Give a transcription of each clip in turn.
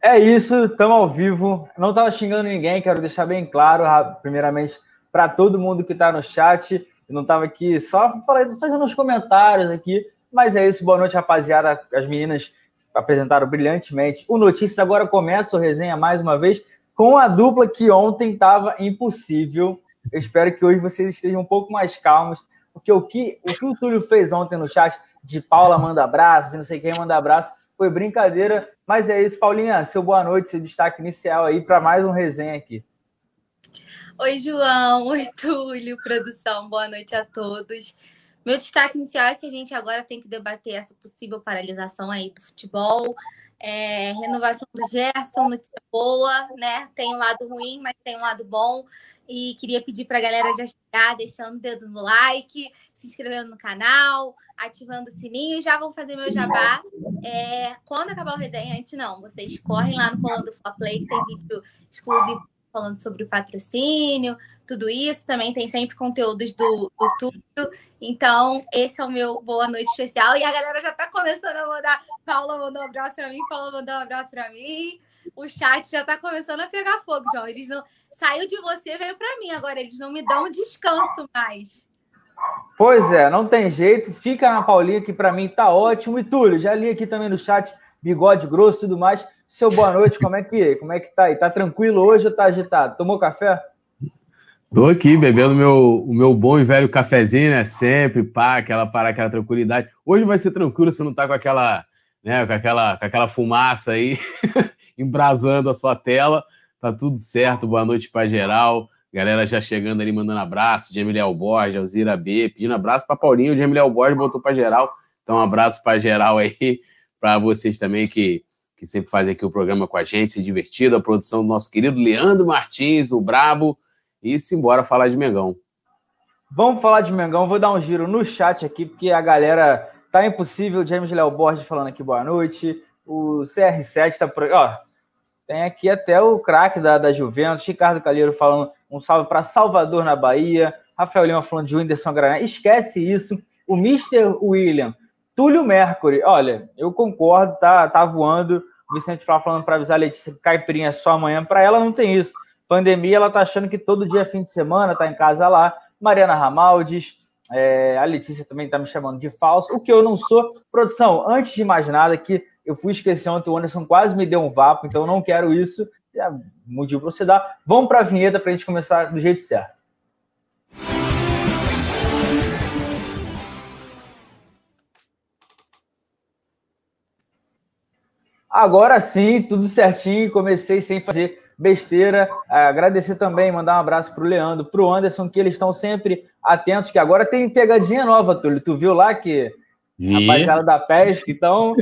É isso, estamos ao vivo. Não estava xingando ninguém, quero deixar bem claro, primeiramente, para todo mundo que está no chat. Eu não estava aqui só fazendo uns comentários aqui, mas é isso. Boa noite, rapaziada. As meninas apresentaram brilhantemente. O Notícias agora começa o resenha mais uma vez com a dupla que ontem estava impossível. Eu espero que hoje vocês estejam um pouco mais calmos, porque o que o, que o Túlio fez ontem no chat de Paula manda abraços, não sei quem manda abraço, foi brincadeira. Mas é isso, Paulinha, seu boa noite, seu destaque inicial aí para mais um resenha aqui. Oi, João. Oi, Túlio, produção. Boa noite a todos. Meu destaque inicial é que a gente agora tem que debater essa possível paralisação aí do futebol, é, renovação do Gerson, notícia boa, né? Tem um lado ruim, mas tem um lado bom. E queria pedir para a galera já chegar deixando o dedo no like, se inscrevendo no canal, ativando o sininho já vão fazer meu jabá. É, quando acabar o resenha, antes não, vocês correm lá no Colando Fla Play, que tem vídeo exclusivo falando sobre o patrocínio, tudo isso. Também tem sempre conteúdos do, Túlio. Então, esse é o meu boa noite especial. E a galera já está começando a mandar. Paula mandou um abraço para mim, Paula mandou um abraço para mim. O chat já está começando a pegar fogo, João. Eles não. Saiu de você, veio para mim agora. Eles não me dão descanso mais. Pois é, não tem jeito. Fica na Paulinha, que para mim tá ótimo. E Túlio, já li aqui também no chat, bigode grosso e tudo mais. Seu boa noite, como é que, como é que tá aí? Tá tranquilo hoje ou tá agitado? Tomou café? Tô aqui bebendo meu, o meu bom e velho cafezinho, né? Sempre, pá, aquela para aquela tranquilidade. Hoje vai ser tranquilo, você não tá com aquela, né, com aquela, com aquela fumaça aí embrasando a sua tela. Tá tudo certo. Boa noite para geral. Galera já chegando ali, mandando abraço. Jamiliel Borges, Alzira B, pedindo abraço para Paulinho. O Jamiliel Borges botou para geral. Então, um abraço para geral aí, para vocês também que que sempre faz aqui o programa com a gente, se divertido, a produção do nosso querido Leandro Martins, o Brabo, e simbora falar de Mengão. Vamos falar de Mengão, vou dar um giro no chat aqui, porque a galera tá impossível, James Léo Borges falando aqui boa noite, o CR7 tá por ó, tem aqui até o craque da, da Juventus, Ricardo Calheiro falando um salve para Salvador, na Bahia, Rafael Lima falando de Whindersson Granada, esquece isso, o Mr. William Túlio Mercury, olha, eu concordo, tá, tá voando. O Vicente Flá falando para avisar a Letícia que caipirinha é só amanhã. Para ela não tem isso. Pandemia, ela tá achando que todo dia é fim de semana, tá em casa lá. Mariana Ramaldes, é, a Letícia também tá me chamando de falso, o que eu não sou. Produção, antes de mais nada, que eu fui esquecer ontem, o Anderson quase me deu um vapo, então eu não quero isso. Já motivo para você dar. Vamos para a vinheta para a gente começar do jeito certo. Agora sim, tudo certinho. Comecei sem fazer besteira. Agradecer também, mandar um abraço para o Leandro, para o Anderson, que eles estão sempre atentos. Que agora tem pegadinha nova, Túlio. Tu viu lá que e... rapaziada da pesca, então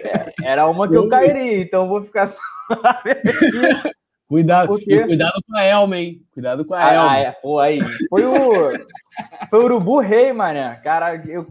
é, era uma que eu cairia, então vou ficar só. Cuidado, cuidado com a Elma, hein? Cuidado com a ah, Elma. Ah, é, pô, aí. Foi o, foi o Urubu Rei, mané. Cara, eu.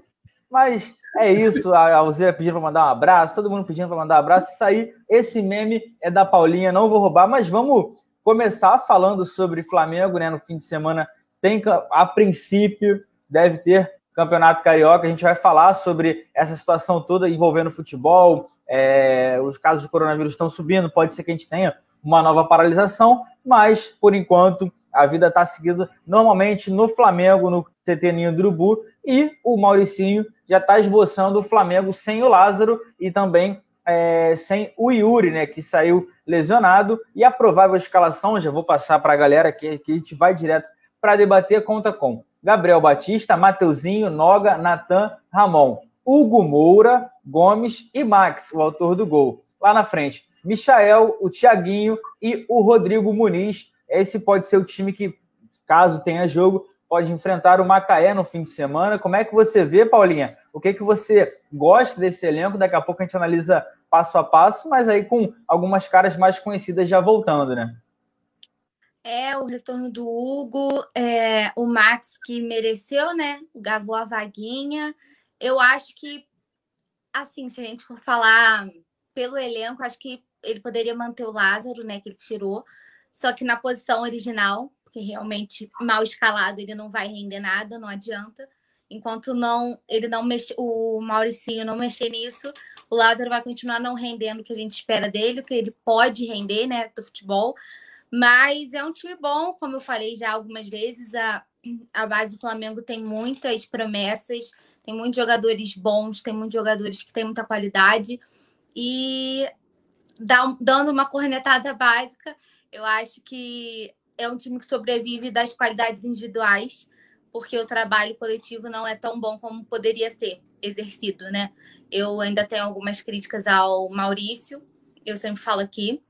Mas é isso, a Alzeira pedindo para mandar um abraço, todo mundo pedindo para mandar um abraço. Isso aí, esse meme é da Paulinha, não vou roubar, mas vamos começar falando sobre Flamengo, né? No fim de semana tem, a princípio, deve ter Campeonato Carioca. A gente vai falar sobre essa situação toda envolvendo futebol. É, os casos de coronavírus estão subindo, pode ser que a gente tenha uma nova paralisação, mas por enquanto a vida está seguindo normalmente no Flamengo, no CT Ninho do Urubu, e o Mauricinho já está esboçando o Flamengo sem o Lázaro e também é, sem o Yuri, né, que saiu lesionado. E a provável escalação, já vou passar para a galera que, que a gente vai direto para debater, conta com Gabriel Batista, Mateuzinho, Noga, Natan, Ramon, Hugo Moura, Gomes e Max, o autor do gol. Lá na frente, Michael, o Thiaguinho e o Rodrigo Muniz. Esse pode ser o time que, caso tenha jogo, pode enfrentar o Macaé no fim de semana. Como é que você vê, Paulinha? O que, que você gosta desse elenco? Daqui a pouco a gente analisa passo a passo, mas aí com algumas caras mais conhecidas já voltando, né? É, o retorno do Hugo, é, o Max que mereceu, né? Gavou a vaguinha. Eu acho que, assim, se a gente for falar pelo elenco, acho que ele poderia manter o Lázaro, né? Que ele tirou. Só que na posição original, porque realmente mal escalado ele não vai render nada, não adianta. Enquanto não ele não mexe, o Mauricinho não mexer nisso, o Lázaro vai continuar não rendendo o que a gente espera dele, o que ele pode render, né, do futebol. Mas é um time bom, como eu falei já algumas vezes, a, a base do Flamengo tem muitas promessas, tem muitos jogadores bons, tem muitos jogadores que têm muita qualidade. E dá, dando uma cornetada básica, eu acho que é um time que sobrevive das qualidades individuais, porque o trabalho coletivo não é tão bom como poderia ser exercido, né? Eu ainda tenho algumas críticas ao Maurício, eu sempre falo aqui.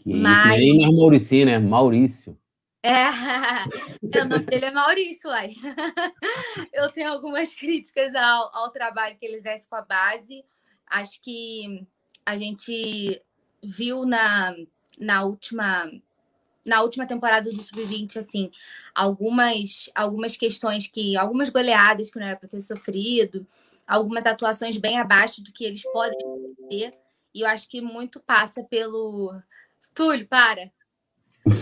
Que mas... Isso, nem mais Maurício, né? Maurício. É, o nome dele é Maurício, uai. Eu tenho algumas críticas ao, ao trabalho que ele exerce com a base. Acho que a gente viu na, na última na última temporada do Sub-20, assim, algumas, algumas questões que. algumas goleadas que não era para ter sofrido, algumas atuações bem abaixo do que eles podem ter. E eu acho que muito passa pelo. Túlio, para!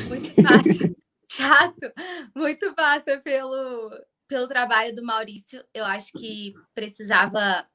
Muito passa. Chato! Muito passa pelo, pelo trabalho do Maurício. Eu acho que precisava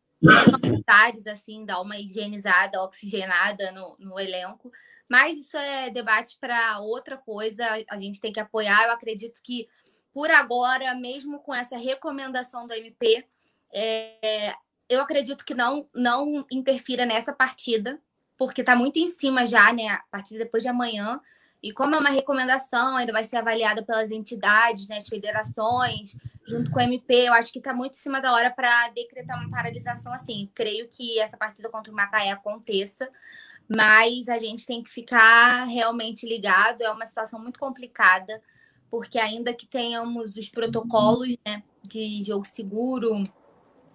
assim, dar uma higienizada, oxigenada no, no elenco. Mas isso é debate para outra coisa. A gente tem que apoiar. Eu acredito que, por agora, mesmo com essa recomendação do MP, é, eu acredito que não, não interfira nessa partida, porque está muito em cima já, né? A partida depois de amanhã. E como é uma recomendação, ainda vai ser avaliada pelas entidades, né, as federações, junto com o MP, eu acho que está muito em cima da hora para decretar uma paralisação assim. Creio que essa partida contra o Macaé aconteça, mas a gente tem que ficar realmente ligado. É uma situação muito complicada, porque ainda que tenhamos os protocolos né, de jogo seguro,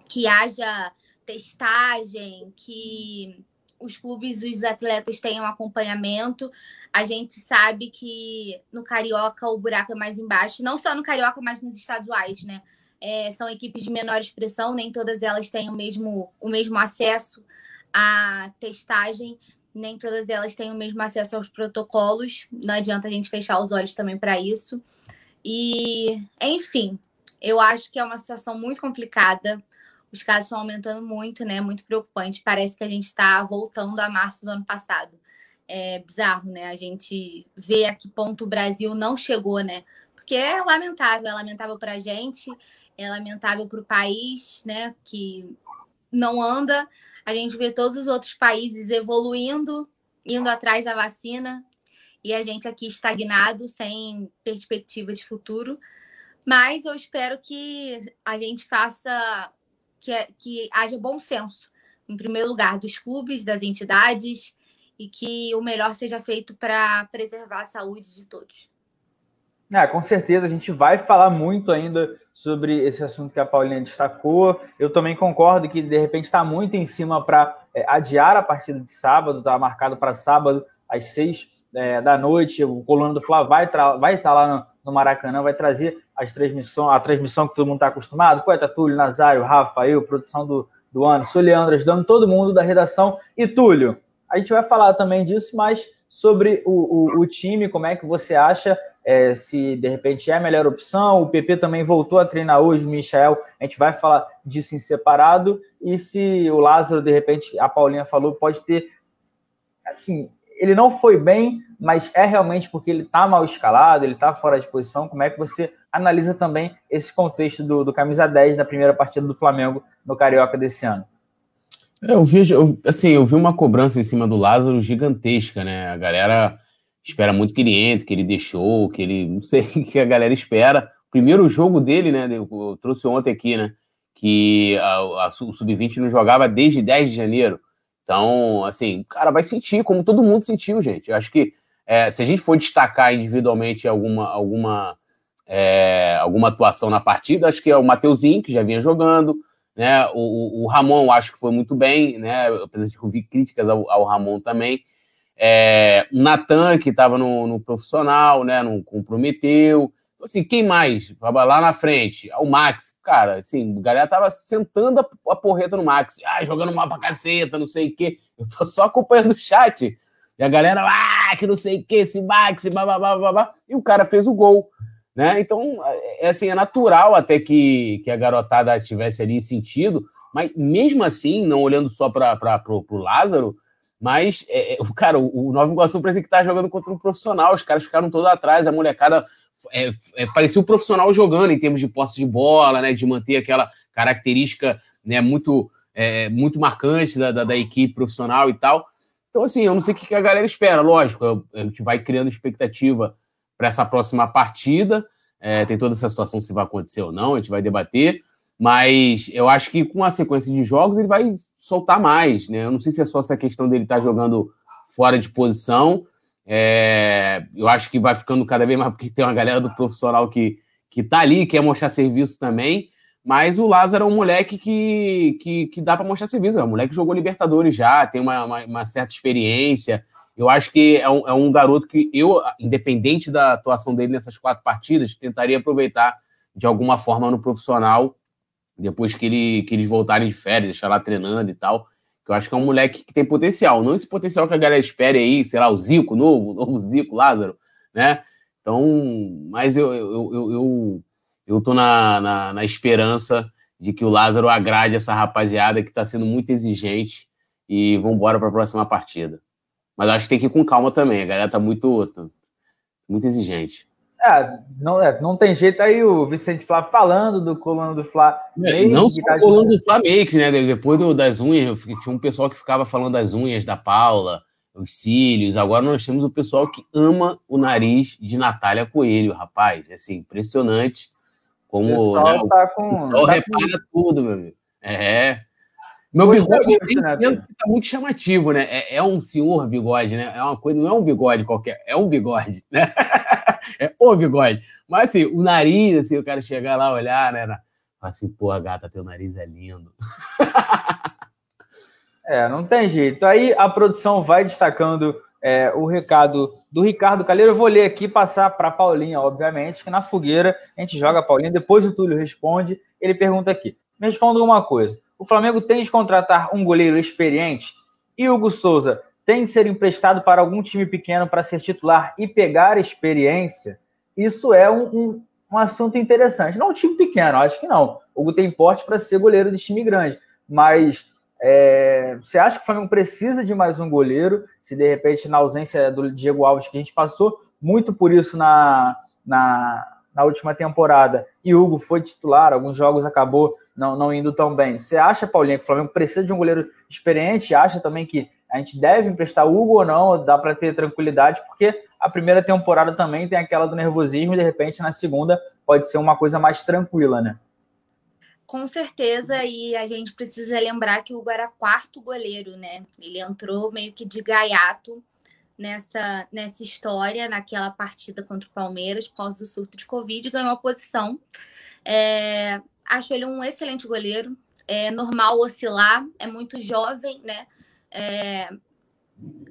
que haja testagem, que os clubes os atletas tenham acompanhamento. A gente sabe que no Carioca o buraco é mais embaixo, não só no Carioca, mas nos estaduais, né? É, são equipes de menor expressão, nem todas elas têm o mesmo, o mesmo acesso à testagem nem todas elas têm o mesmo acesso aos protocolos. Não adianta a gente fechar os olhos também para isso. E, enfim, eu acho que é uma situação muito complicada. Os casos estão aumentando muito, né? Muito preocupante. Parece que a gente está voltando a março do ano passado. É bizarro, né? A gente vê a que ponto o Brasil não chegou, né? Porque é lamentável, é lamentável para a gente, é lamentável para o país, né? Que não anda a gente vê todos os outros países evoluindo, indo atrás da vacina, e a gente aqui estagnado, sem perspectiva de futuro. Mas eu espero que a gente faça, que, que haja bom senso, em primeiro lugar, dos clubes, das entidades, e que o melhor seja feito para preservar a saúde de todos. É, com certeza, a gente vai falar muito ainda sobre esse assunto que a Paulinha destacou. Eu também concordo que, de repente, está muito em cima para é, adiar a partida de sábado, está marcado para sábado, às seis é, da noite. O Coluna do Fla vai, vai estar tá lá no, no, Maracanã, vai trazer as transmissão, a transmissão que todo mundo está acostumado. Poeta Túlio, Nazário, Rafa, eu, produção do, do Anderson, Leandro, ajudando todo mundo da redação. E Túlio, a gente vai falar também disso, mas sobre o, o, o time, como é que você acha é, se de repente é a melhor opção. O PP também voltou a treinar hoje, o Michel, a gente vai falar disso em separado. E se o Lázaro, de repente, a Paulinha falou, pode ter. Assim, ele não foi bem, mas é realmente porque ele está mal escalado, ele está fora de posição. Como é que você analisa também esse contexto do, do camisa 10 da primeira partida do Flamengo no Carioca desse ano? É, eu vi, eu, assim, eu vi uma cobrança em cima do Lázaro gigantesca, né? A galera espera muito que ele entre, que ele deixou, que ele. Não sei o que a galera espera. Primeiro jogo dele, né? Eu, eu trouxe ontem aqui, né? Que a, a, o Sub-20 não jogava desde 10 de janeiro. Então, assim, cara, vai sentir, como todo mundo sentiu, gente. Eu acho que é, se a gente for destacar individualmente alguma, alguma, é, alguma atuação na partida, acho que é o Mateuzinho, que já vinha jogando, né? O, o Ramon, acho que foi muito bem, né? Apesar de ouvir críticas ao, ao Ramon também. É, o Natan, que estava no, no, profissional, né? Não comprometeu. Assim, quem mais? Lá na frente, o Max. Cara, assim, a galera tava sentando a, porreta no Max. Ah, jogando mal pra caceta, não sei o quê. Eu tô só acompanhando o chat. E a galera, ah, que não sei o quê, esse Max, blá, blá. E o cara fez o gol. Né? Então, é, assim, é natural até que, que a garotada tivesse ali sentido, mas mesmo assim, não olhando só para o Lázaro, mas, é, é cara, o, o Nova Iguaçu parecia que tá jogando contra um profissional, os caras ficaram todos atrás, a molecada é, é, parecia um profissional jogando em termos de posse de bola, né, de manter aquela característica né, muito, é, muito marcante da, da, da, equipe profissional e tal. Então, assim, eu não sei o que a galera espera, lógico, a gente vai criando expectativa para essa próxima partida, é, tem toda essa situação se vai acontecer ou não, a gente vai debater, mas eu acho que com a sequência de jogos ele vai soltar mais, né? Eu não sei se é só essa questão dele estar tá jogando fora de posição. É, eu acho que vai ficando cada vez mais, porque tem uma galera do profissional que, que tá ali, quer mostrar serviço também. Mas o Lázaro é um moleque que, que, que dá para mostrar serviço. É um moleque que jogou Libertadores já, tem uma, uma, uma certa experiência. Eu acho que é um, é um garoto que eu, independente da atuação dele nessas quatro partidas, tentaria aproveitar de alguma forma no profissional depois que, ele, que eles voltarem de férias, deixar lá treinando e tal. Eu acho que é um moleque que tem potencial. Não esse potencial que a galera espere aí, sei lá, o Zico novo, o novo Zico, Lázaro, né? Então, mas eu, eu, eu, eu, eu tô na, na, na esperança de que o Lázaro agrade essa rapaziada que está sendo muito exigente e vamos embora para a próxima partida. Mas acho que tem que ir com calma também, a galera tá muito, muito exigente. É, não, é, não tem jeito aí o Vicente Flá falando do coluna do Flá. É, não só o coluna do Flá Makes, né? Depois do, das unhas, tinha um pessoal que ficava falando das unhas da Paula, os cílios. Agora nós temos o pessoal que ama o nariz de Natália Coelho, rapaz. Assim, impressionante como o pessoal, né, tá com, o pessoal tá repara com... tudo, meu amigo. É. Meu bigode tá muito chamativo, né? É, é, um senhor bigode, né? É uma coisa, não é um bigode qualquer, é um bigode, né? é o bigode. Mas assim, o nariz, assim, o cara chegar lá, olhar, né? Fala assim, pô, gata, teu nariz é lindo. é, não tem jeito. Aí a produção vai destacando é, o recado do Ricardo Calheiro. Eu vou ler aqui passar para Paulinha, obviamente, que na fogueira a gente joga a Paulinha, depois o Túlio responde. Ele pergunta aqui: me responda uma coisa. O Flamengo tem de contratar um goleiro experiente e Hugo Souza tem de ser emprestado para algum time pequeno para ser titular e pegar experiência, isso é um, um, um assunto interessante. Não um time pequeno, acho que não. O Hugo tem porte para ser goleiro de time grande, mas é, você acha que o Flamengo precisa de mais um goleiro? Se de repente, na ausência do Diego Alves, que a gente passou muito por isso na, na, na última temporada, e Hugo foi titular, alguns jogos acabou não, não indo tão bem. Você acha, Paulinho, que o Flamengo precisa de um goleiro experiente? Acha também que a gente deve emprestar Hugo ou não, dá para ter tranquilidade, porque a primeira temporada também tem aquela do nervosismo e de repente na segunda pode ser uma coisa mais tranquila, né? Com certeza, e a gente precisa lembrar que o Hugo era quarto goleiro, né? Ele entrou meio que de gaiato nessa, nessa história, naquela partida contra o Palmeiras, por causa do surto de Covid, ganhou a posição. É, acho ele um excelente goleiro, é normal oscilar, é muito jovem, né? é,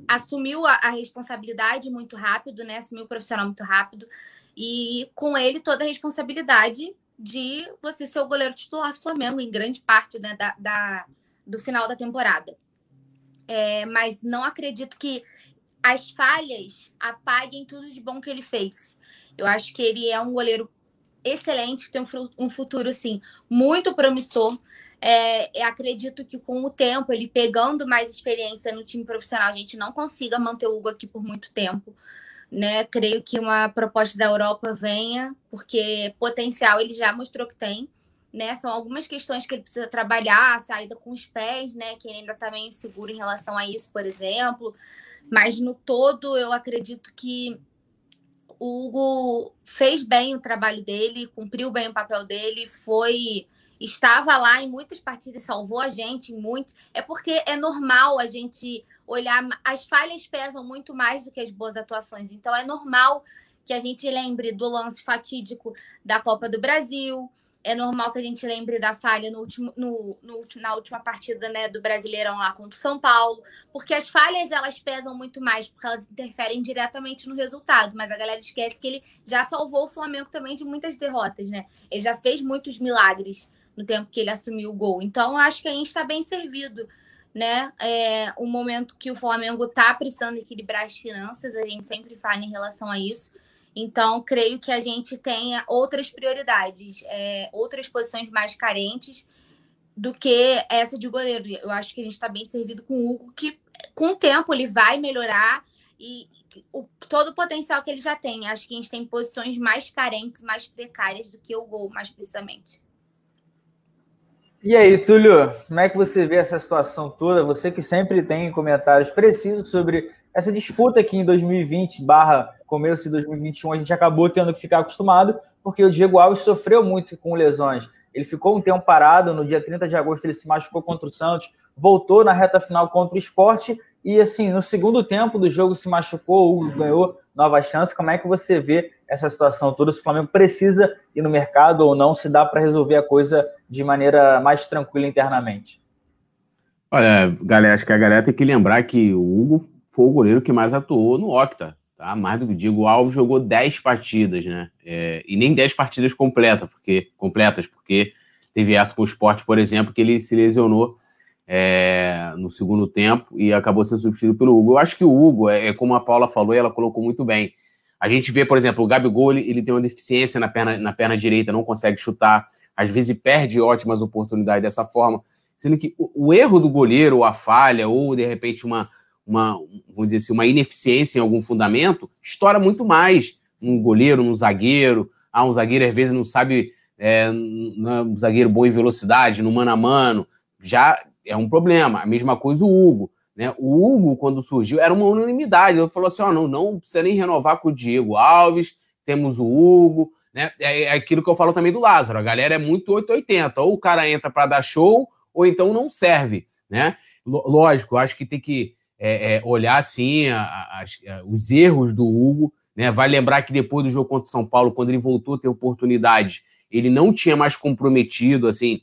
assumiu a, a, responsabilidade muito rápido, né? Assumiu o profissional muito rápido. E com ele toda a responsabilidade de você ser o goleiro titular do Flamengo em grande parte né, da, da do final da temporada. É, mas não acredito que as falhas apaguem tudo de bom que ele fez. Eu acho que ele é um goleiro excelente, que tem um, futuro assim muito promissor. É, acredito que com o tempo, ele pegando mais experiência no time profissional, a gente não consiga manter o Hugo aqui por muito tempo. Né? Creio que uma proposta da Europa venha, porque potencial ele já mostrou que tem. Né? São algumas questões que ele precisa trabalhar, a saída com os pés, né? Que ele ainda está meio inseguro em relação a isso, por exemplo. Mas no todo, eu acredito que o Hugo fez bem o trabalho dele, cumpriu bem o papel dele, foi estava lá em muitas partidas, salvou a gente em muitas. É porque é normal a gente olhar. As falhas pesam muito mais do que as boas atuações. Então é normal que a gente lembre do lance fatídico da Copa do Brasil. É normal que a gente lembre da falha no último, no, no, na última partida né, do Brasileirão lá contra o São Paulo, porque as falhas elas pesam muito mais, porque elas interferem diretamente no resultado. Mas a galera esquece que ele já salvou o Flamengo também de muitas derrotas, né? Ele já fez muitos milagres no tempo que ele assumiu o gol. Então, acho que a gente está bem servido, né? É um momento que o Flamengo está precisando equilibrar as finanças, a gente sempre fala em relação a isso. Então, creio que a gente tenha outras prioridades, é, outras posições mais carentes do que essa de goleiro. Eu acho que a gente está bem servido com o Hugo, que com o tempo ele vai melhorar e o, todo o potencial que ele já tem. Acho que a gente tem posições mais carentes, mais precárias do que o gol, mais precisamente. E aí, Túlio, como é que você vê essa situação toda? Você que sempre tem comentários precisos sobre essa disputa aqui em 2020 barra começo de 2021, a gente acabou tendo que ficar acostumado, porque o Diego Alves sofreu muito com lesões. Ele ficou um tempo parado, no dia 30 de agosto ele se machucou contra o Santos, voltou na reta final contra o esporte, e assim, no segundo tempo do jogo se machucou, o ganhou nova chance. Como é que você vê essa situação toda? Se o Flamengo precisa ir no mercado ou não, se dá para resolver a coisa de maneira mais tranquila internamente? Olha, galera, acho que a galera tem que lembrar que o Hugo foi o goleiro que mais atuou no Octa, tá? Mais do que digo, Alves jogou 10 partidas, né? É, e nem 10 partidas completas, porque, completas, porque teve essa com o esporte, por exemplo, que ele se lesionou é, no segundo tempo e acabou sendo substituído pelo Hugo. Eu acho que o Hugo, é, é como a Paula falou e ela colocou muito bem. A gente vê, por exemplo, o Gabigol, ele, ele tem uma deficiência na perna, na perna direita, não consegue chutar, às vezes perde ótimas oportunidades dessa forma, sendo que o, o erro do goleiro, ou a falha, ou de repente uma, uma, vamos dizer assim, uma ineficiência em algum fundamento, estoura muito mais um goleiro, um zagueiro. Ah, um zagueiro às vezes não sabe, é, um zagueiro bom em velocidade, no mano a mano, já é um problema. A mesma coisa o Hugo. Né? O Hugo, quando surgiu, era uma unanimidade. Ele falou assim: oh, não, não precisa nem renovar com o Diego Alves, temos o Hugo. Né? É, é aquilo que eu falo também do Lázaro. A galera é muito 880. Ou o cara entra para dar show, ou então não serve. Né? Lógico, acho que tem que é, é, olhar assim a, a, a, os erros do Hugo. Né? Vai lembrar que depois do jogo contra o São Paulo, quando ele voltou a ter oportunidade, ele não tinha mais comprometido assim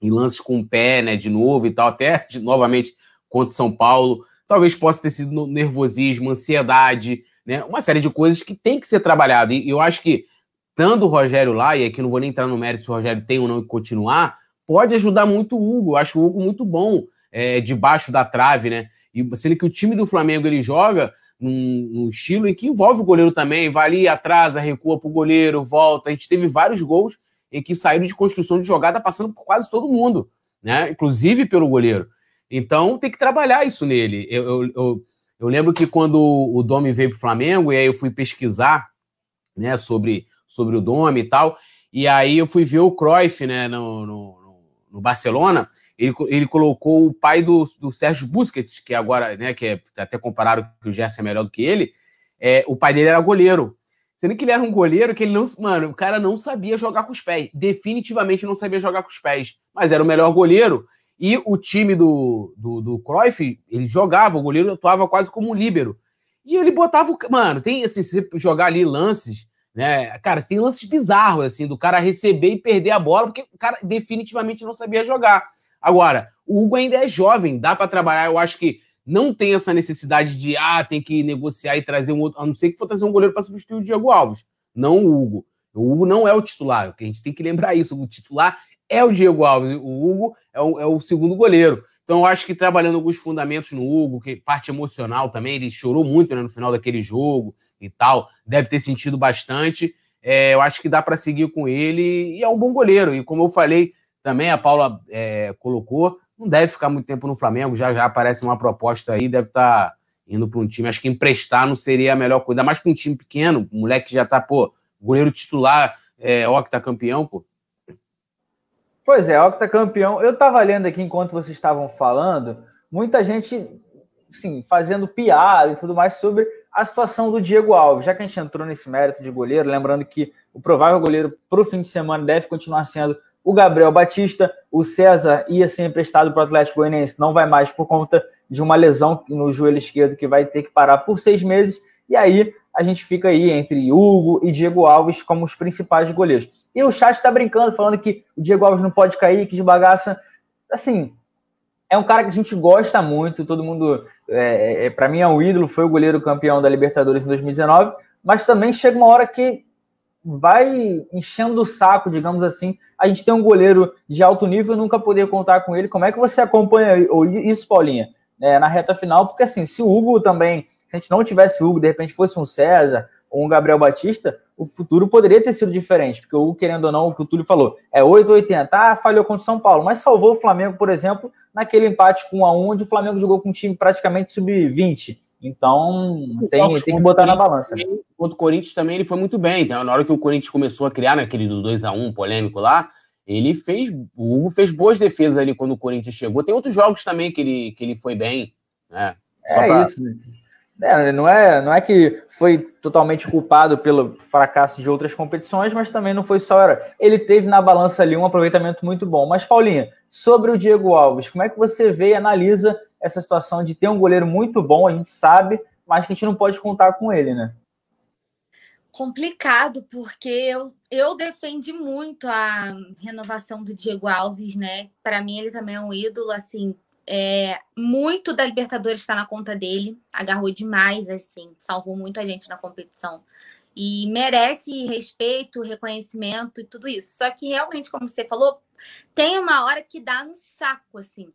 em lances com o pé, né, de novo e tal, até de, novamente contra São Paulo. Talvez possa ter sido nervosismo, ansiedade, né, uma série de coisas que tem que ser trabalhado. E eu acho que, tanto o Rogério lá, e aqui não vou nem entrar no mérito se o Rogério tem ou não que continuar, pode ajudar muito o Hugo. Eu acho o Hugo muito bom é, debaixo da trave, né? E sendo que o time do Flamengo ele joga num, num, estilo em que envolve o goleiro também, vai ali, atrasa, recua pro goleiro, volta. A gente teve vários gols em que saíram de construção de jogada passando por quase todo mundo, né? Inclusive pelo goleiro. Então tem que trabalhar isso nele. Eu, eu, eu, eu lembro que quando o Domi veio para o Flamengo, e aí eu fui pesquisar né, sobre, sobre o Domi e tal, e aí eu fui ver o Cruyff né, no, no, no Barcelona, ele, ele colocou o pai do, do Sérgio Busquets, que agora, né, que é até comparado que o Gerson é melhor do que ele, é, o pai dele era goleiro. Sendo que ele era um goleiro que ele não. Mano, o cara não sabia jogar com os pés. Definitivamente não sabia jogar com os pés. Mas era o melhor goleiro. E o time do, do, do Cruyff, ele jogava, o goleiro atuava quase como um líbero. E ele botava o. Mano, tem assim, se você jogar ali lances, né? Cara, tem lances bizarros, assim, do cara receber e perder a bola, porque o cara definitivamente não sabia jogar. Agora, o Hugo ainda é jovem, dá para trabalhar. Eu acho que não tem essa necessidade de, ah, tem que negociar e trazer um outro, a não ser que for trazer um goleiro para substituir o Diego Alves, não o Hugo. O Hugo não é o titular, a gente tem que lembrar isso. O titular é o Diego Alves, o Hugo é o, é o segundo goleiro. Então, eu acho que trabalhando alguns fundamentos no Hugo, que parte emocional também, ele chorou muito né, no final daquele jogo e tal, deve ter sentido bastante. É, eu acho que dá para seguir com ele e é um bom goleiro. E como eu falei também, a Paula é, colocou, não deve ficar muito tempo no Flamengo, já já aparece uma proposta aí, deve estar tá indo para um time. Acho que emprestar não seria a melhor coisa, mais para um time pequeno, um moleque que já tá, pô, goleiro titular, é, octa campeão, pô. Pois é, octa campeão. Eu tava lendo aqui enquanto vocês estavam falando, muita gente, sim, fazendo piada e tudo mais sobre a situação do Diego Alves, já que a gente entrou nesse mérito de goleiro, lembrando que o provável goleiro para o fim de semana deve continuar sendo o Gabriel Batista, o César ia ser emprestado para o Atlético Goianiense, não vai mais por conta de uma lesão no joelho esquerdo que vai ter que parar por seis meses. E aí a gente fica aí entre Hugo e Diego Alves como os principais goleiros. E o chat está brincando, falando que o Diego Alves não pode cair, que de bagaça. Assim, é um cara que a gente gosta muito, todo mundo, é, é, para mim é um ídolo, foi o goleiro campeão da Libertadores em 2019, mas também chega uma hora que vai enchendo o saco, digamos assim. A gente tem um goleiro de alto nível, nunca poder contar com ele. Como é que você acompanha isso, Paulinha, é, na reta final? Porque assim, se o Hugo também, se a gente não tivesse o Hugo, de repente fosse um César com o Gabriel Batista, o futuro poderia ter sido diferente, porque o querendo ou não, o que o Túlio falou, é 8,80. Ah, falhou contra o São Paulo, mas salvou o Flamengo, por exemplo, naquele empate com 1 a 1 onde o Flamengo jogou com um time praticamente sub-20. Então, tem, tem que botar na balança. Contra o Corinthians também ele foi muito bem. Então, na hora que o Corinthians começou a criar naquele do 2 a 1 polêmico lá, ele fez. O Hugo fez boas defesas ali quando o Corinthians chegou. Tem outros jogos também que ele, que ele foi bem. Né? Só é pra... isso. É, não, é, não é que foi totalmente culpado pelo fracasso de outras competições, mas também não foi só. Ele teve na balança ali um aproveitamento muito bom. Mas, Paulinha, sobre o Diego Alves, como é que você vê e analisa essa situação de ter um goleiro muito bom, a gente sabe, mas que a gente não pode contar com ele, né? Complicado, porque eu, eu defendi muito a renovação do Diego Alves, né? Para mim, ele também é um ídolo, assim, é, muito da Libertadores está na conta dele, agarrou demais, assim, salvou muito a gente na competição. E merece respeito, reconhecimento e tudo isso. Só que realmente, como você falou, tem uma hora que dá no saco, assim.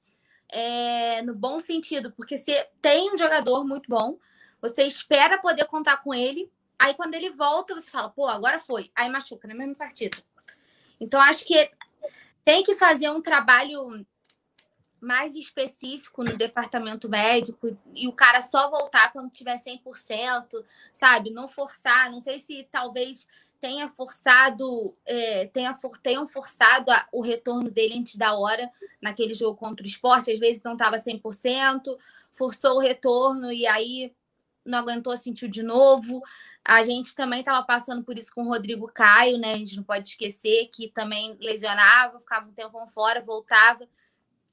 É, no bom sentido, porque você tem um jogador muito bom, você espera poder contar com ele, aí quando ele volta, você fala, pô, agora foi. Aí machuca na mesma partida. Então, acho que tem que fazer um trabalho mais específico no departamento médico e o cara só voltar quando tiver 100%, sabe? Não forçar, não sei se talvez tenha forçado, é, tenha for, tenham forçado a, o retorno dele antes da hora naquele jogo contra o esporte, às vezes não estava 100%, forçou o retorno e aí não aguentou, sentiu de novo. A gente também estava passando por isso com o Rodrigo Caio, né? A gente não pode esquecer que também lesionava, ficava um tempo fora, voltava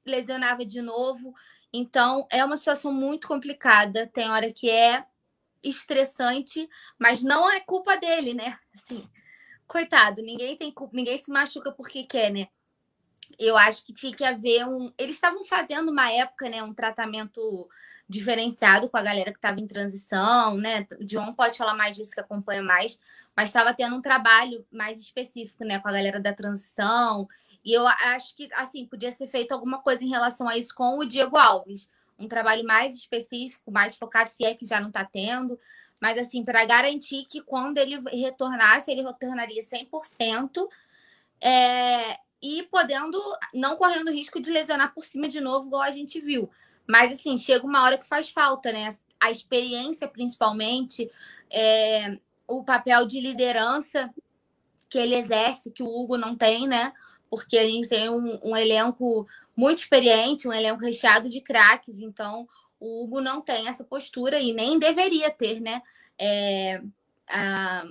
lesionava de novo. Então, é uma situação muito complicada. Tem hora que é estressante, mas não é culpa dele, né? Assim, coitado, ninguém tem culpa, ninguém se machuca porque quer, né? Eu acho que tinha que haver um. Eles estavam fazendo uma época, né? Um tratamento diferenciado com a galera que estava em transição, né? O John pode falar mais disso que acompanha mais, mas estava tendo um trabalho mais específico, né? Com a galera da transição e eu acho que, assim, podia ser feito alguma coisa em relação a isso com o Diego Alves. Um trabalho mais específico, mais focado, se é que já não está tendo. Mas, assim, para garantir que quando ele retornasse, ele retornaria 100%. É, e podendo, não correndo risco de lesionar por cima de novo, igual a gente viu. Mas, assim, chega uma hora que faz falta, né? A experiência, principalmente, é, o papel de liderança que ele exerce, que o Hugo não tem, né? porque a gente tem um, um elenco muito experiente, um elenco recheado de craques, então o Hugo não tem essa postura e nem deveria ter, né? É, a,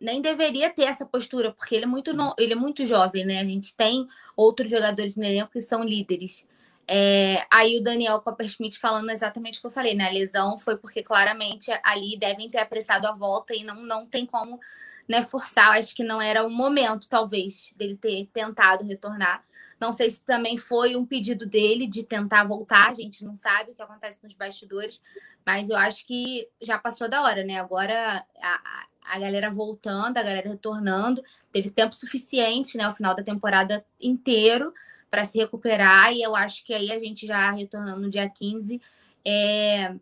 nem deveria ter essa postura, porque ele é muito, no, ele é muito jovem, né? A gente tem outros jogadores no elenco que são líderes. É, aí o Daniel Copperschmidt falando exatamente o que eu falei, né? A lesão foi porque claramente ali devem ter apressado a volta e não, não tem como né, forçar. Acho que não era o momento, talvez, dele ter tentado retornar. Não sei se também foi um pedido dele de tentar voltar, a gente não sabe o que acontece nos bastidores, mas eu acho que já passou da hora, né? Agora a, a galera voltando, a galera retornando, teve tempo suficiente, né? O final da temporada inteiro para se recuperar, e eu acho que aí a gente já retornando no dia 15, é,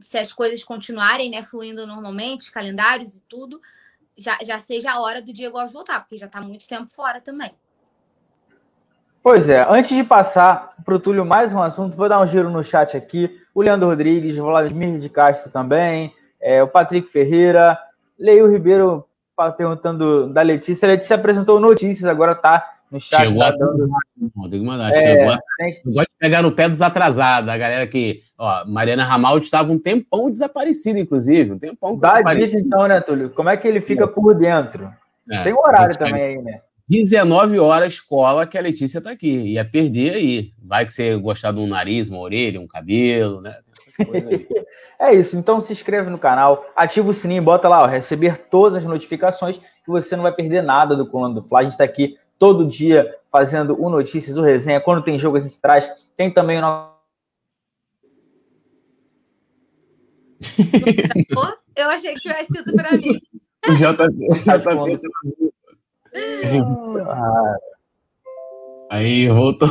se as coisas continuarem, né, fluindo normalmente, os calendários e tudo, já, já seja a hora do Diego voltar, porque já está muito tempo fora também. Pois é, antes de passar para o Túlio mais um assunto, vou dar um giro no chat aqui. O Leandro Rodrigues, o Vladimir de Castro também, é, o Patrick Ferreira, Leio Ribeiro perguntando da Letícia. A Letícia apresentou notícias, agora está no chat. Chegou tá dando... Tem que mandar. É, chegou tem... Eu gosto de pegar no pé dos atrasados, a galera que. Ó, Mariana Ramaldi estava um tempão desaparecida, inclusive. Um tempão Dá dica então, né, Túlio? Como é que ele fica é. por dentro? É, tem um horário também aí, né? 19 horas escola que a Letícia tá aqui. Ia perder aí. Vai que você gostar de um nariz, uma orelha, um cabelo, né? é isso. Então se inscreve no canal, ativa o sininho, bota lá, ó, receber todas as notificações que você não vai perder nada do Coluna do Fla. A gente tá aqui todo dia fazendo o Notícias, o Resenha. Quando tem jogo, a gente traz. Tem também o nosso. Eu achei que tivesse sido para mim. O JP, Aí, voltou.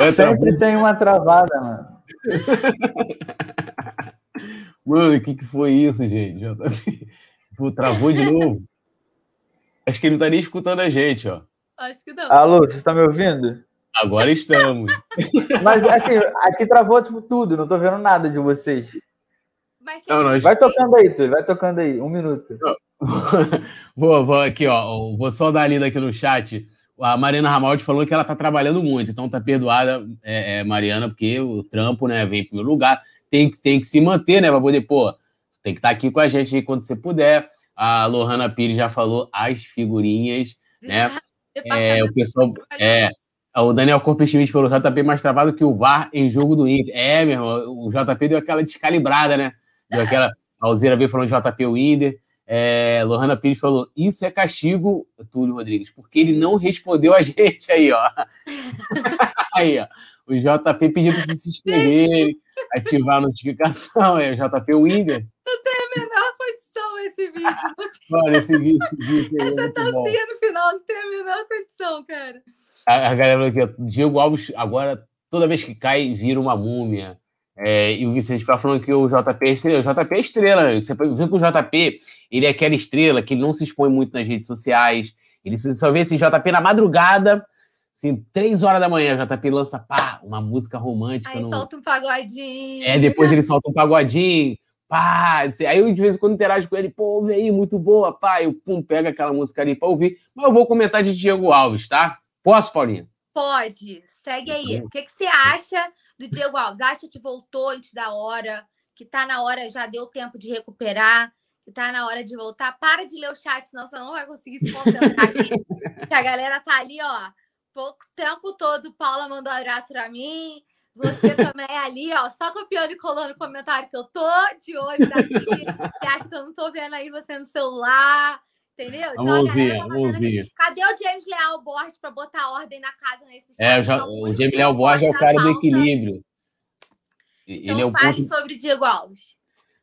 Eu sempre tem uma travada, mano. Mano, o que, que foi isso, gente? JP? Pô, travou de novo. Acho que ele não tá nem escutando a gente, ó. Acho que não. Alô, você está me ouvindo? Agora estamos. Mas assim, aqui travou tipo, tudo, não tô vendo nada de vocês. Mas Não, nós- Vai tocando aí, Túlio, vai tocando aí, um minuto. vou, vou aqui, ó. Vou só dar a lida aqui no chat. A Mariana Ramaldi falou que ela tá trabalhando muito, então tá perdoada, é, é, Mariana, porque o trampo, né, vem em primeiro lugar. Tem, que- tem que se manter, né, pra poder, pô, tem que estar aqui com a gente aí quando você puder. A Lohana Pires já falou as figurinhas, né? É, o pessoal. É, o Daniel Corpo Schmidt falou: JP mais travado que o VAR em jogo do Inter. É, meu irmão, o JP deu aquela descalibrada, né? Aquela. A Alzeira veio falando de JP Winder. É, Lohana Pires falou: Isso é castigo, Túlio Rodrigues, porque ele não respondeu a gente aí, ó. aí, ó. O JP pediu para se inscrever, ativar a notificação. É o JP Winder. menor condição esse vídeo. Olha, esse vídeo, esse vídeo é Essa dancinha no final não tem a menor condição, cara. A, a galera falou aqui, ó, Diego Alves, agora, toda vez que cai, vira uma múmia. É, e o Vicente tá falando que o JP é estrela. O JP é estrela, né? Você viu que o JP, ele é aquela estrela que ele não se expõe muito nas redes sociais. Ele só vê esse JP na madrugada, assim, três horas da manhã, o JP lança, pá, uma música romântica. Aí no- solta um pagodinho. É, depois ele solta um pagodinho, pá, assim, aí eu de vez em quando interajo com ele, pô, ouve aí, muito boa, pá, eu pum, pego aquela música ali pra ouvir, mas eu vou comentar de Diego Alves, tá? Posso, Paulinho? Pode, segue aí. Uhum. O que, que você acha do Diego Alves? Acha que voltou antes da hora? Que tá na hora, já deu tempo de recuperar? Que tá na hora de voltar? Para de ler o chat, senão você não vai conseguir se concentrar aqui. que a galera tá ali, ó, pouco tempo todo. Paula mandou um abraço pra mim. Você também é ali, ó, só copiando e colando o comentário que eu tô de olho daqui. Você acha que eu não tô vendo aí você no celular? Entendeu? Então, Vamos a galera ouvir. Cadê o James Leal Borges para botar ordem na casa nesse É, Tá o Jamie Léo Borges é o cara do equilíbrio. Então Ele é o fale ponto... sobre Diego Alves.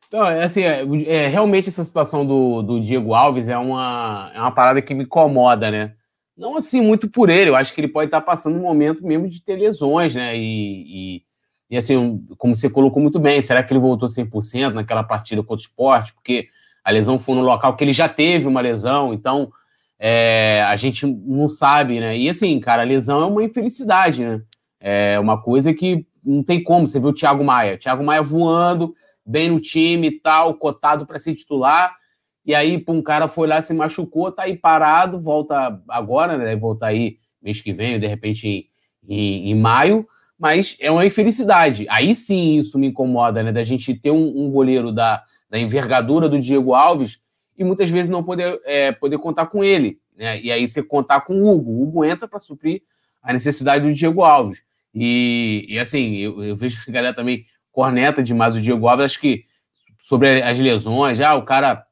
Então, é assim, é, é, realmente essa situação do, do Diego Alves é uma, é uma parada que me incomoda, né? Não assim muito por ele, eu acho que ele pode estar passando um momento mesmo de ter lesões, né? E, e, e, assim, como você colocou muito bem, será que ele voltou 100% naquela partida contra o esporte? Porque a lesão foi no local que ele já teve uma lesão, então é, a gente não sabe, né? E assim, cara, a lesão é uma infelicidade, né? É uma coisa que não tem como. Você viu o Thiago Maia, Thiago Maia voando bem no time e tal, cotado para ser titular. E aí, pô, um cara foi lá, se machucou, tá aí parado, volta agora, né? Deve voltar aí mês que vem, de repente em, em, em maio. Mas é uma infelicidade. Aí sim isso me incomoda, né? Da gente ter um, um goleiro da, da envergadura do Diego Alves e muitas vezes não poder, é, poder contar com ele. Né? E aí você contar com o Hugo. O Hugo entra para suprir a necessidade do Diego Alves. E, e assim, eu, eu vejo que a galera também corneta demais o Diego Alves, acho que sobre as lesões, já o cara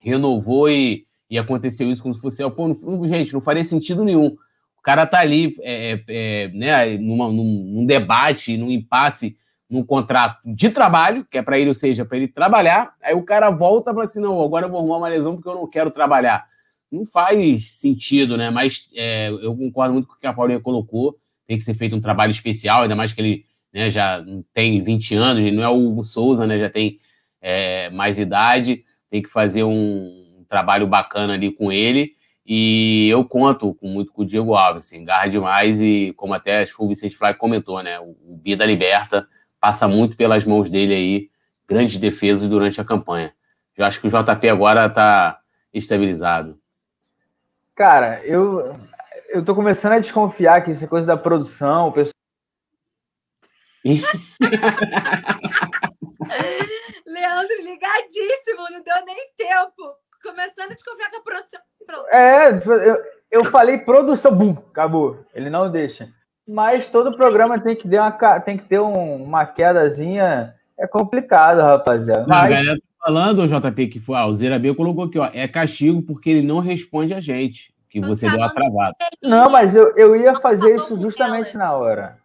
renovou e, e aconteceu isso como se fosse. Pô, não- gente, não faria sentido nenhum. O cara tá ali é, é, é, né, numa- num, num debate, num impasse, num contrato de trabalho, que é para ele, ou seja, para ele trabalhar, aí o cara volta e fala assim: não, agora eu vou arrumar uma lesão porque eu não quero trabalhar. Não faz sentido, né? Mas é, eu concordo muito com o que a Paulinha colocou. Tem que ser feito um trabalho especial, ainda mais que ele né, já tem 20 anos, ele não é o Souza, né? Já tem é, mais idade, tem que fazer um trabalho bacana ali com ele. E eu conto muito com o Diego Alves, assim, garra demais e, como até acho que o Vicente Flávio comentou, né? O, o Bida Liberta passa muito pelas mãos dele aí, grandes defesas durante a campanha. Eu acho que o JP agora está estabilizado. Cara, eu, eu tô começando a desconfiar que essa coisa da produção, o pessoal. Leandro, ligadíssimo, não deu nem tempo. Começando a desconfiar que a produção. Pronto. É, eu, eu falei produção, bum, acabou. Ele não deixa. Mas todo programa tem que ter uma, tem que ter um- uma quedazinha. É complicado, rapaziada. Não, a Mas, galera tá falando, JP, que foi, ah, o Zera B colocou aqui, ó, é castigo porque ele não responde a gente, que Não você deu uma bom. travada. não, mas eu, eu ia fazer isso justamente na hora.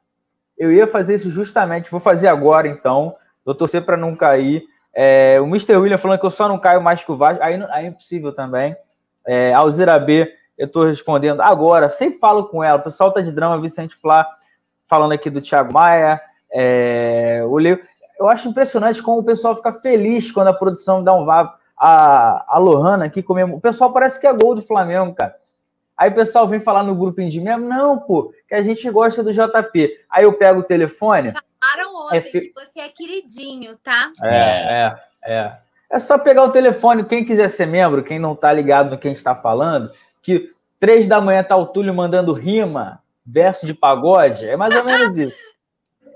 Eu ia fazer isso justamente. Vou fazer agora, então. Vou torcer para não cair. É, o Mr. William falando que eu só não caio mais que o Vasco. Aí, aí é impossível também. É, Alzira B, eu tô respondendo agora. Sempre falo com ela. O pessoal tá de drama, Vicente Flá falando aqui do Thiago Maia. É, o Leo. eu acho impressionante como o pessoal fica feliz quando a produção dá um vá. A, a Lohana aqui comendo. O pessoal parece que é gol do Flamengo, cara. Aí o pessoal vem falar no grupinho de mesmo, não, pô, que a gente gosta do JP. Aí eu pego o telefone. Falaram ontem é, que você é queridinho, tá? É, é, é. É só pegar o telefone, quem quiser ser membro, quem não tá ligado no que a gente está falando, que três da manhã tá o Túlio mandando rima, verso de pagode, é mais ou menos isso.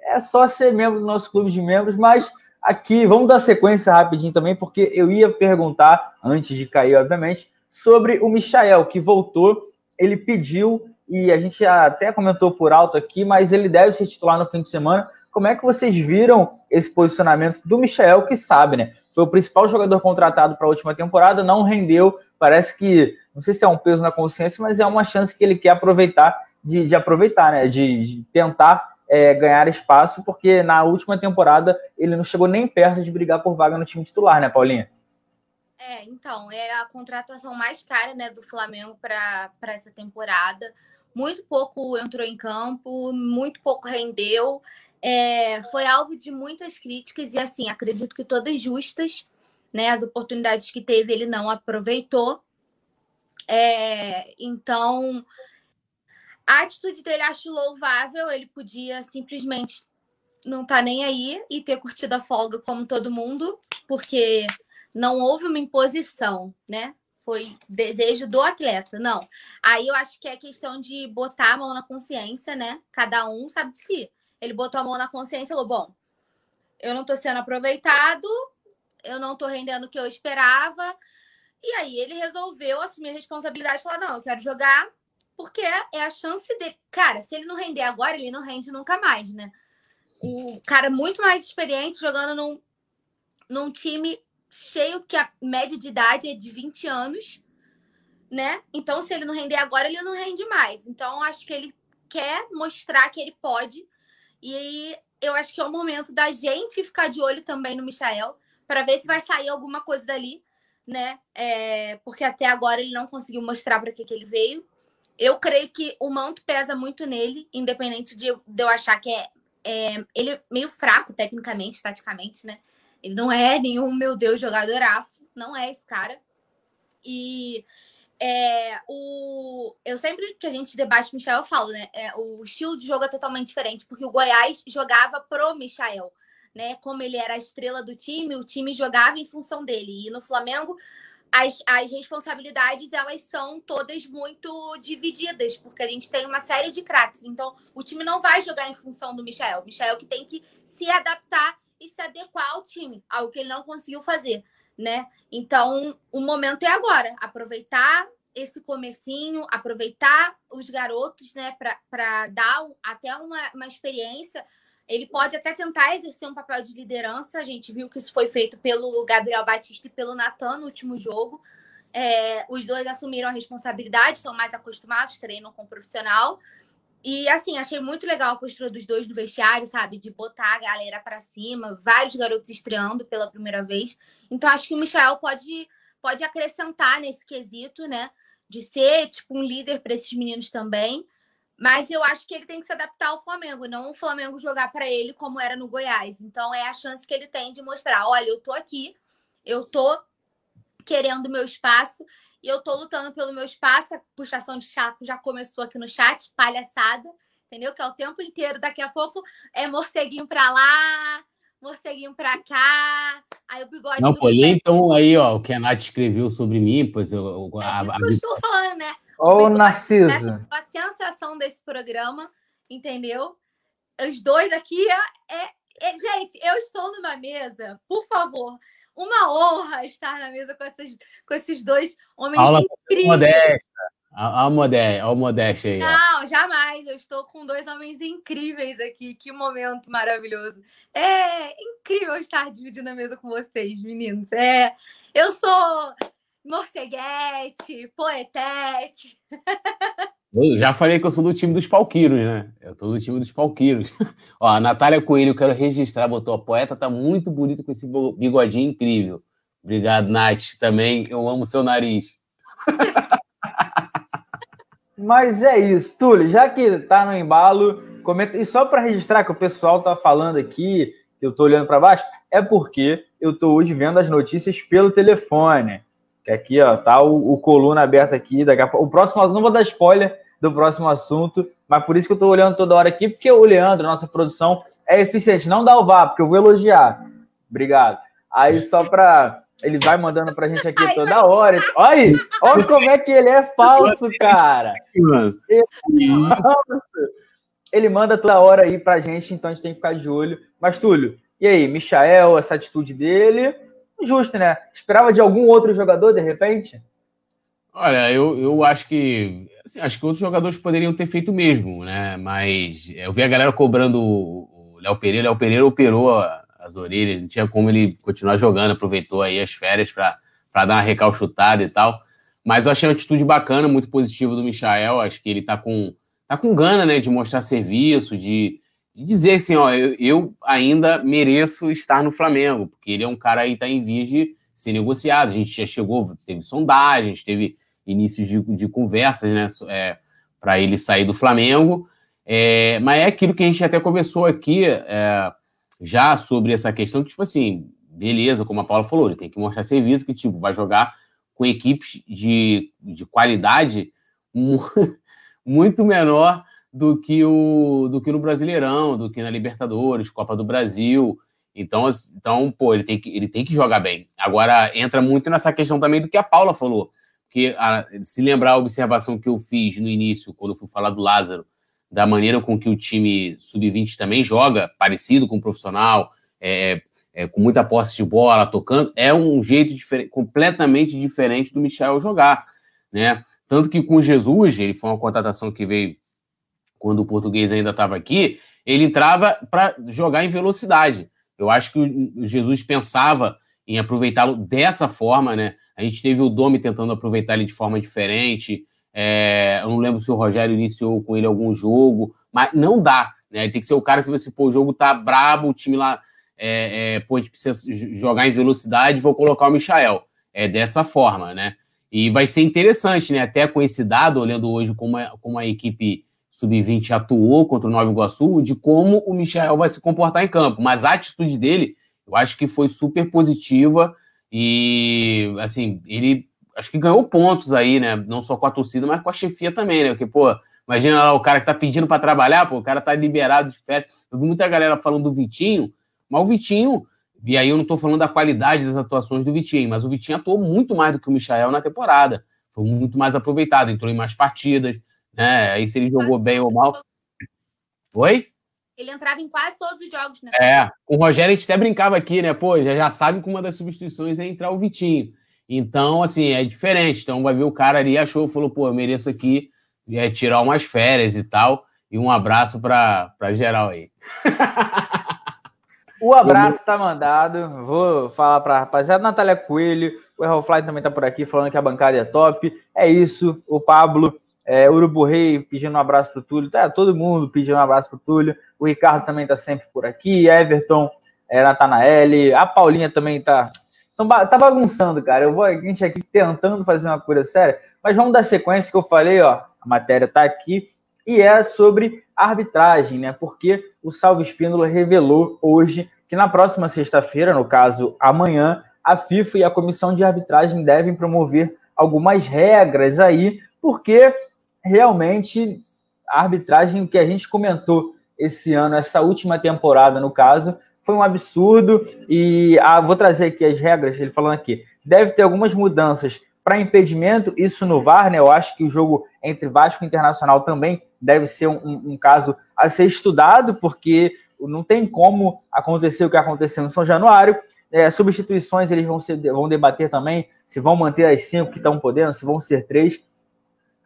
É só ser membro do nosso clube de membros, mas aqui, vamos dar sequência rapidinho também, porque eu ia perguntar, antes de cair, obviamente, sobre o Michael, que voltou, ele pediu, e a gente até comentou por alto aqui, mas ele deve ser titular no fim de semana, como é que vocês viram esse posicionamento do Michel, que sabe, né? Foi o principal jogador contratado para a última temporada, não rendeu. Parece que, não sei se é um peso na consciência, mas é uma chance que ele quer aproveitar, de, de aproveitar, né? De, de tentar é, ganhar espaço, porque na última temporada ele não chegou nem perto de brigar por vaga no time titular, né, Paulinha? É, então, era a contratação mais cara né, do Flamengo para essa temporada. Muito pouco entrou em campo, muito pouco rendeu é, foi alvo de muitas críticas e, assim, acredito que todas justas, né? As oportunidades que teve, ele não aproveitou. É, então, a atitude dele acho louvável. Ele podia simplesmente não estar tá nem aí e ter curtido a folga como todo mundo, porque não houve uma imposição, né? Foi desejo do atleta. Não. Aí eu acho que é questão de botar a mão na consciência, né? Cada um sabe de si. Ele botou a mão na consciência e falou: bom, eu não estou sendo aproveitado, eu não estou rendendo o que eu esperava. E aí ele resolveu assumir a responsabilidade e falar: não, eu quero jogar, porque é a chance dele. Cara, se ele não render agora, ele não rende nunca mais, né? O cara muito mais experiente jogando num, num time cheio que a média de idade é de 20 anos, né? Então, se ele não render agora, ele não rende mais. Então, acho que ele quer mostrar que ele pode e aí eu acho que é o momento da gente ficar de olho também no Michael para ver se vai sair alguma coisa dali, né? É, porque até agora ele não conseguiu mostrar para que, que ele veio. Eu creio que o manto pesa muito nele, independente de, de eu achar que é, é, ele é meio fraco tecnicamente, taticamente, né? Ele não é nenhum, meu Deus, jogadoraço, não é esse cara. E é, o, eu sempre que a gente debate Michel, eu falo, né? É, o estilo de jogo é totalmente diferente, porque o Goiás jogava pro Michael, né? Como ele era a estrela do time, o time jogava em função dele. E no Flamengo, as, as responsabilidades elas são todas muito divididas, porque a gente tem uma série de craques. Então, o time não vai jogar em função do Michel. O Michel que tem que se adaptar e se adequar ao time, algo que ele não conseguiu fazer né? Então, o momento é agora, aproveitar esse comecinho, aproveitar os garotos, né, para dar até uma, uma experiência. Ele pode até tentar exercer um papel de liderança. A gente viu que isso foi feito pelo Gabriel Batista e pelo Natan no último jogo. É, os dois assumiram a responsabilidade, são mais acostumados, treinam com profissional. E assim, achei muito legal a postura dos dois no vestiário, sabe? De botar a galera para cima, vários garotos estreando pela primeira vez. Então acho que o Michel pode pode acrescentar nesse quesito, né? De ser tipo um líder para esses meninos também. Mas eu acho que ele tem que se adaptar ao Flamengo, não o Flamengo jogar para ele como era no Goiás. Então é a chance que ele tem de mostrar, olha, eu tô aqui, eu tô querendo meu espaço e eu tô lutando pelo meu espaço. A puxação de chato já começou aqui no chat, palhaçada, entendeu? Que é o tempo inteiro. Daqui a pouco é morceguinho pra lá, morceguinho pra cá. Aí o bigode. Não, pô, então aí, ó, o que a Nath escreveu sobre mim, pois eu. eu é a, a... que eu estou falando, né? Ô, Narciso. Né? A sensação desse programa, entendeu? Os dois aqui é, é, é, Gente, eu estou numa mesa, por favor uma honra estar na mesa com, essas, com esses dois homens Aula incríveis. Modesta. A, a, modéstia, aí. Não, ó. jamais. Eu estou com dois homens incríveis aqui. Que momento maravilhoso. É incrível estar dividindo a mesa com vocês, meninos. É, eu sou morceguete, poetete. Eu já falei que eu sou do time dos palquiros, né? Eu tô do time dos palquiros. Ó, a Natália Coelho, eu quero registrar, botou a poeta, tá muito bonito com esse bigodinho incrível. Obrigado, Nath. Também eu amo seu nariz. Mas é isso, Túlio, já que tá no embalo, comenta. E só para registrar que o pessoal tá falando aqui, eu tô olhando para baixo, é porque eu tô hoje vendo as notícias pelo telefone. Que aqui, ó, tá o, o coluna aberto aqui. Daqui a, o próximo, não vou dar spoiler do próximo assunto, mas por isso que eu tô olhando toda hora aqui, porque o Leandro, nossa produção, é eficiente. Não dá o vá, porque eu vou elogiar. Obrigado. Aí só para ele vai mandando pra gente aqui toda hora. Olha, olha como é que ele é falso, cara. Ele manda toda hora aí pra gente, então a gente tem que ficar de olho. Mas, Túlio, e aí, Michael, essa atitude dele, justo, né? Esperava de algum outro jogador, de repente? Olha, eu, eu acho que assim, acho que outros jogadores poderiam ter feito o mesmo, né? Mas eu vi a galera cobrando o Léo Pereira. Léo Pereira operou as orelhas, não tinha como ele continuar jogando, aproveitou aí as férias para dar uma recalchutada e tal. Mas eu achei uma atitude bacana, muito positiva do Michael. Acho que ele tá com, tá com gana, né, de mostrar serviço, de, de dizer assim, ó, eu, eu, ainda mereço estar no Flamengo, porque ele é um cara aí tá em vias de ser negociado. A gente já chegou, teve sondagens, teve inícios de, de conversas, né, é, para ele sair do Flamengo. É, mas é aquilo que a gente até conversou aqui. É, já sobre essa questão que, tipo assim, beleza, como a Paula falou, ele tem que mostrar serviço que, tipo, vai jogar com equipes de, de qualidade muito menor do que, o, do que no Brasileirão, do que na Libertadores, Copa do Brasil. Então, então pô, ele tem, que, ele tem que jogar bem. Agora, entra muito nessa questão também do que a Paula falou. Porque, a, se lembrar a observação que eu fiz no início, quando eu fui falar do Lázaro, da maneira com que o time sub-20 também joga, parecido com o profissional, é, é, com muita posse de bola, tocando, é um jeito completamente diferente do Michel jogar, né? Tanto que com Jesus, ele foi uma contratação que veio quando o português ainda estava aqui, ele entrava para jogar em velocidade. Eu acho que o Jesus pensava em aproveitá-lo dessa forma, né? A gente teve o Domi tentando aproveitar ele de forma diferente, é, eu não lembro se o Rogério iniciou com ele algum jogo, mas não dá. Né? Tem que ser o cara, se você, pô, o jogo tá brabo, o time lá, é, é, pô, a gente precisa jogar em velocidade, vou colocar o Michael. É dessa forma, né? E vai ser interessante, né? Até com esse dado, olhando hoje como a, como a equipe sub-20 atuou contra o Nova Iguaçu, de como o Michael vai se comportar em campo. Mas a atitude dele, eu acho que foi super positiva e, assim, ele acho que ganhou pontos aí, né? Não só com a torcida, mas com a chefia também, né? Porque, pô, imagina lá o cara que tá pedindo para trabalhar, pô, o cara tá liberado de férias. Eu vi muita galera falando do Vitinho, mas o Vitinho, e aí eu não tô falando da qualidade das atuações do Vitinho, mas o Vitinho atuou muito mais do que o Michael na temporada. Foi muito mais aproveitado, entrou em mais partidas, né? Aí se ele jogou bem ou mal. Oi? Ele entrava em quase todos os jogos, né? É, o Rogério a gente até brincava aqui, né? Pô, já, já sabe que uma das substituições é entrar o Vitinho. Então, assim, é diferente. Então, vai ver o cara ali, achou, falou, pô, eu mereço aqui é, tirar umas férias e tal. E um abraço para geral aí. o abraço tá mandado. Vou falar para a rapaziada. Natália Coelho, o Errolfly também tá por aqui falando que a bancada é top. É isso. O Pablo, é, Urubu Rei pedindo um abraço pro Túlio. Tá todo mundo pedindo um abraço pro Túlio. O Ricardo também tá sempre por aqui. Everton, é, Natanael. A Paulinha também tá então, tá bagunçando, cara. Eu vou a gente aqui tentando fazer uma coisa séria, mas vamos dar sequência que eu falei, ó. A matéria tá aqui e é sobre arbitragem, né? Porque o Salvo Espíndola revelou hoje que na próxima sexta-feira, no caso amanhã, a FIFA e a comissão de arbitragem devem promover algumas regras aí, porque realmente a arbitragem que a gente comentou esse ano, essa última temporada, no caso, foi um absurdo e ah, vou trazer aqui as regras, ele falando aqui, deve ter algumas mudanças para impedimento, isso no VAR, né? Eu acho que o jogo entre Vasco e Internacional também deve ser um, um caso a ser estudado, porque não tem como acontecer o que aconteceu em São Januário. É, substituições eles vão, ser, vão debater também se vão manter as cinco que estão podendo, se vão ser três.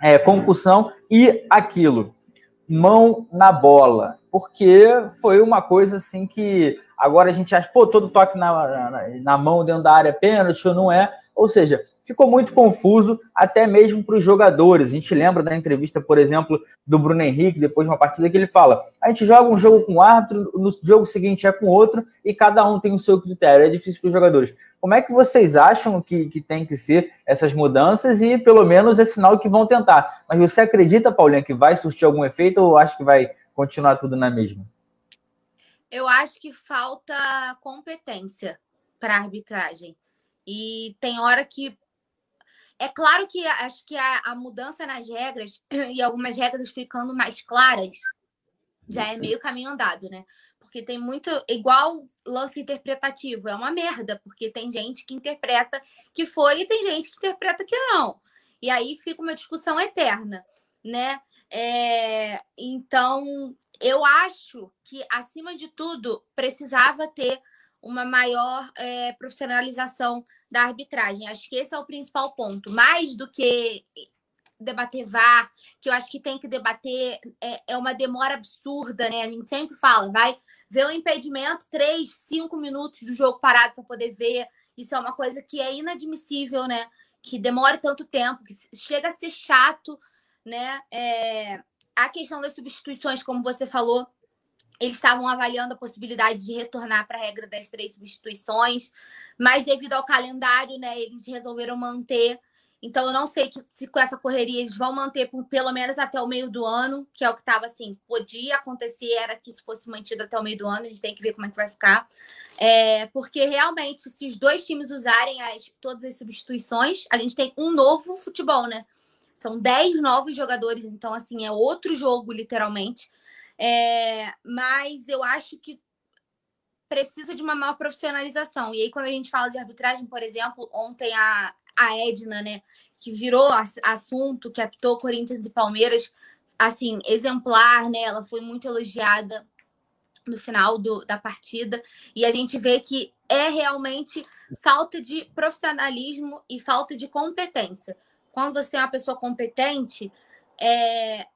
É, concussão e aquilo, mão na bola, porque foi uma coisa assim que Agora a gente acha, pô, todo toque na, na, na mão dentro da área é pênalti ou não é. Ou seja, ficou muito confuso até mesmo para os jogadores. A gente lembra da entrevista, por exemplo, do Bruno Henrique, depois de uma partida, que ele fala: a gente joga um jogo com um árbitro, no jogo seguinte é com outro, e cada um tem o seu critério. É difícil para os jogadores. Como é que vocês acham que, que tem que ser essas mudanças? E pelo menos é sinal que vão tentar. Mas você acredita, Paulinha, que vai surtir algum efeito ou acha que vai continuar tudo na mesma? Eu acho que falta competência para arbitragem. E tem hora que. É claro que acho que a, a, mudança nas regras e algumas regras ficando mais claras já é meio caminho andado, né? Porque tem muito. Igual lance interpretativo, é uma merda, porque tem gente que interpreta que foi e tem gente que interpreta que não. E aí fica uma discussão eterna, né? É, então, eu acho que, acima de tudo, precisava ter uma maior é, profissionalização da arbitragem. Acho que esse é o principal ponto. Mais do que debater VAR, que eu acho que tem que debater, é, é uma demora absurda, né? A gente sempre fala, vai ver o impedimento, três, cinco minutos do jogo parado para poder ver. Isso é uma coisa que é inadmissível, né? Que demore tanto tempo, que chega a ser chato, né? É... A questão das substituições, como você falou, eles estavam avaliando a possibilidade de retornar para a regra das três substituições, mas devido ao calendário, né, eles resolveram manter. Então, eu não sei que, se com essa correria eles vão manter por pelo menos até o meio do ano, que é o que estava assim, podia acontecer, era que isso fosse mantido até o meio do ano, a gente tem que ver como é que vai ficar. É, porque realmente, se os dois times usarem as, todas as substituições, a gente tem um novo futebol, né? São dez novos jogadores, então, assim, é outro jogo, literalmente. É, mas eu acho que precisa de uma maior profissionalização. E aí, quando a gente fala de arbitragem, por exemplo, ontem a, a Edna, né, que virou assunto, que Corinthians e Palmeiras, assim, exemplar, né? Ela foi muito elogiada no final do, da partida. E a gente vê que é realmente falta de profissionalismo e falta de competência. Quando você é uma pessoa competente, é,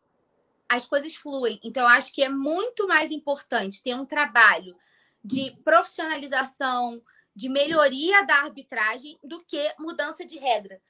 as coisas fluem. Então, eu acho que é muito mais importante ter um trabalho de profissionalização, de melhoria da arbitragem, do que mudança de regra.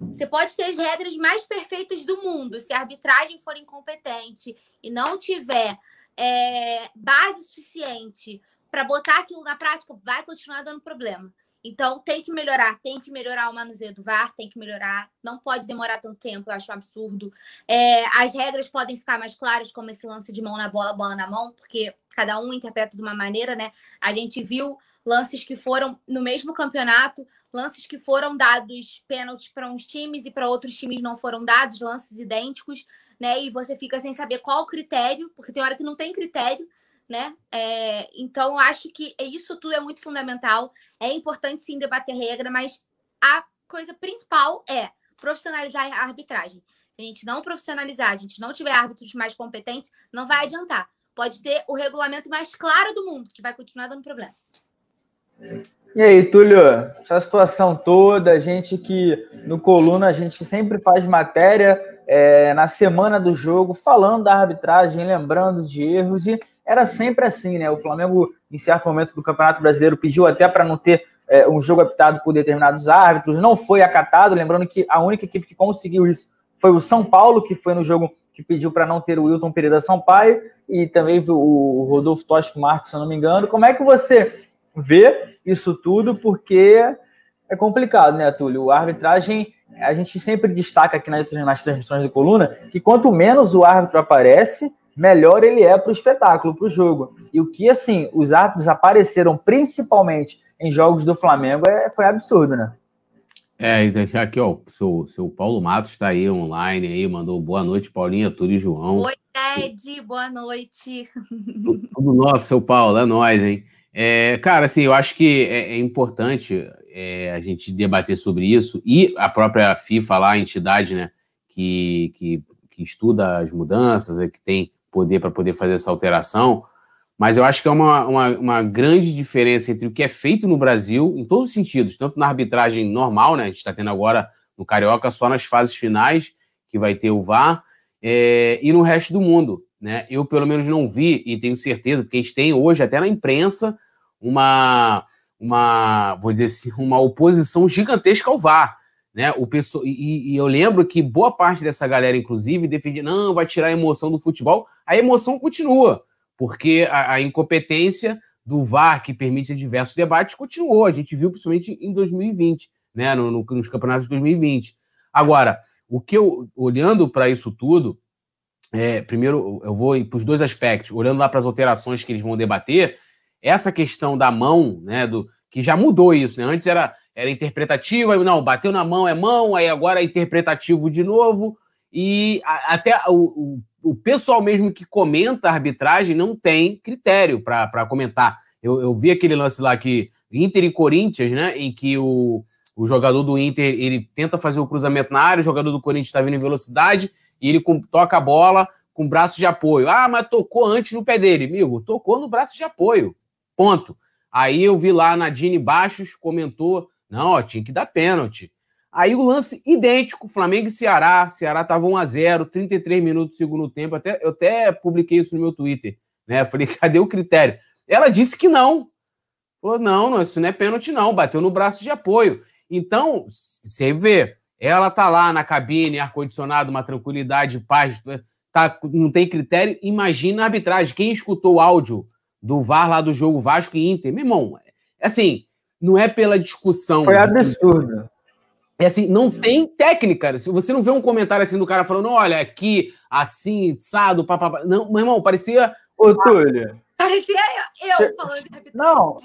Você pode ter as regras mais perfeitas do mundo, se a arbitragem for incompetente e não tiver é, base suficiente para botar aquilo na prática, vai continuar dando problema. Então, tem que melhorar, tem que melhorar o manuseio do VAR, tem que melhorar, não pode demorar tanto tempo, eu acho um absurdo. É, as regras podem ficar mais claras, como esse lance de mão na bola, bola na mão, porque cada um interpreta de uma maneira, né? A gente viu lances que foram no mesmo campeonato, lances que foram dados pênaltis para uns times e para outros times não foram dados, lances idênticos, né? E você fica sem saber qual o critério, porque tem hora que não tem critério né? É, então, acho que isso tudo é muito fundamental. É importante sim debater regra, mas a coisa principal é profissionalizar a arbitragem. Se a gente não profissionalizar, a gente não tiver árbitros mais competentes, não vai adiantar. Pode ter o regulamento mais claro do mundo, que vai continuar dando problema. E aí, Túlio, essa situação toda, a gente que no Coluna a gente sempre faz matéria é, na semana do jogo, falando da arbitragem, lembrando de erros e era sempre assim, né? O Flamengo, em certo momento do Campeonato Brasileiro, pediu até para não ter é, um jogo apitado por determinados árbitros, não foi acatado. Lembrando que a única equipe que conseguiu isso foi o São Paulo, que foi no jogo que pediu para não ter o Wilton Pereira Sampaio, e também o Rodolfo Tosco Marcos, se eu não me engano. Como é que você vê isso tudo? Porque é complicado, né, Túlio? A arbitragem, a gente sempre destaca aqui nas, transmissões do Coluna que quanto menos o árbitro aparece, melhor ele é para o espetáculo, para o jogo. E o que, assim, os árbitros apareceram principalmente em jogos do Flamengo é, foi absurdo, né? É, aqui, ó, seu, seu Paulo Matos está aí online, aí, mandou boa noite, Paulinha, tudo e João. Oi, Ted, boa noite. Tudo, tudo nosso, seu Paulo, é nós, hein? É, cara, assim, eu acho que é, é importante é, a gente debater sobre isso e a própria FIFA lá, a entidade, né, que, que, que estuda as mudanças, é, que tem poder para poder fazer essa alteração, mas eu acho que é uma, uma, uma, grande diferença entre o que é feito no Brasil, em todos os sentidos, tanto na arbitragem normal, né? A gente está tendo agora no Carioca só nas fases finais, que vai ter o VAR, é, e no resto do mundo. Né? Eu, pelo menos, não vi, e tenho certeza, porque a gente tem hoje, até na imprensa, uma, uma vou dizer assim, uma oposição gigantesca ao VAR. Né? O pessoal, e, e, eu lembro que boa parte dessa galera, inclusive, defendia, não, vai tirar a emoção do futebol. A emoção continua, porque a, a incompetência do VAR, que permite diversos debates, continuou. A gente viu principalmente em 2020, né? No, no, nos campeonatos de 2020. Agora, o que eu, olhando para isso tudo, é, primeiro, eu vou para os dois aspectos, olhando lá para as alterações que eles vão debater, essa questão da mão, né, do que já mudou isso, né? Antes era, era interpretativa, não, bateu na mão é mão, aí agora é interpretativo de novo, e a, até o, o, o, pessoal mesmo que comenta a arbitragem não tem critério para comentar. Eu, eu vi aquele lance lá que Inter e Corinthians, né, em que o, o jogador do Inter ele tenta fazer o cruzamento na área, o jogador do Corinthians está vindo em velocidade e ele com, toca a bola com braço de apoio. Ah, mas tocou antes no pé dele. Amigo, tocou no braço de apoio. Ponto. Aí eu vi lá na Dini Baixos, comentou: não, ó, tinha que dar pênalti. Aí o lance idêntico, Flamengo e Ceará. Ceará estava 1x0, 33 minutos do segundo tempo. Até, eu até publiquei isso no meu Twitter. Né? Falei, cadê o critério? Ela disse que não. Falou, não, não, isso não é pênalti, não. Bateu no braço de apoio. Então, você vê, ela tá lá na cabine, ar-condicionado, uma tranquilidade, paz, tá, não tem critério. Imagina a arbitragem. Quem escutou o áudio do VAR lá do jogo Vasco e Inter, meu irmão, assim, não é pela discussão. Foi absurdo. É assim, não tem técnica. Se você não vê um comentário assim do cara falando, olha, aqui, assim, sado, papapá. Não, meu irmão, parecia. Ô, Túlio. Parecia eu, eu falando de Não,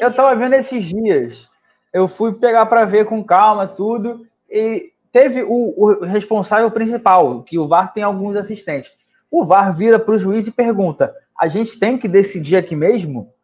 eu tava vendo esses dias eu fui pegar para ver com calma tudo e teve o, o, responsável principal, que o VAR tem alguns assistentes. O VAR vira para o juiz e pergunta: a gente tem que decidir aqui mesmo?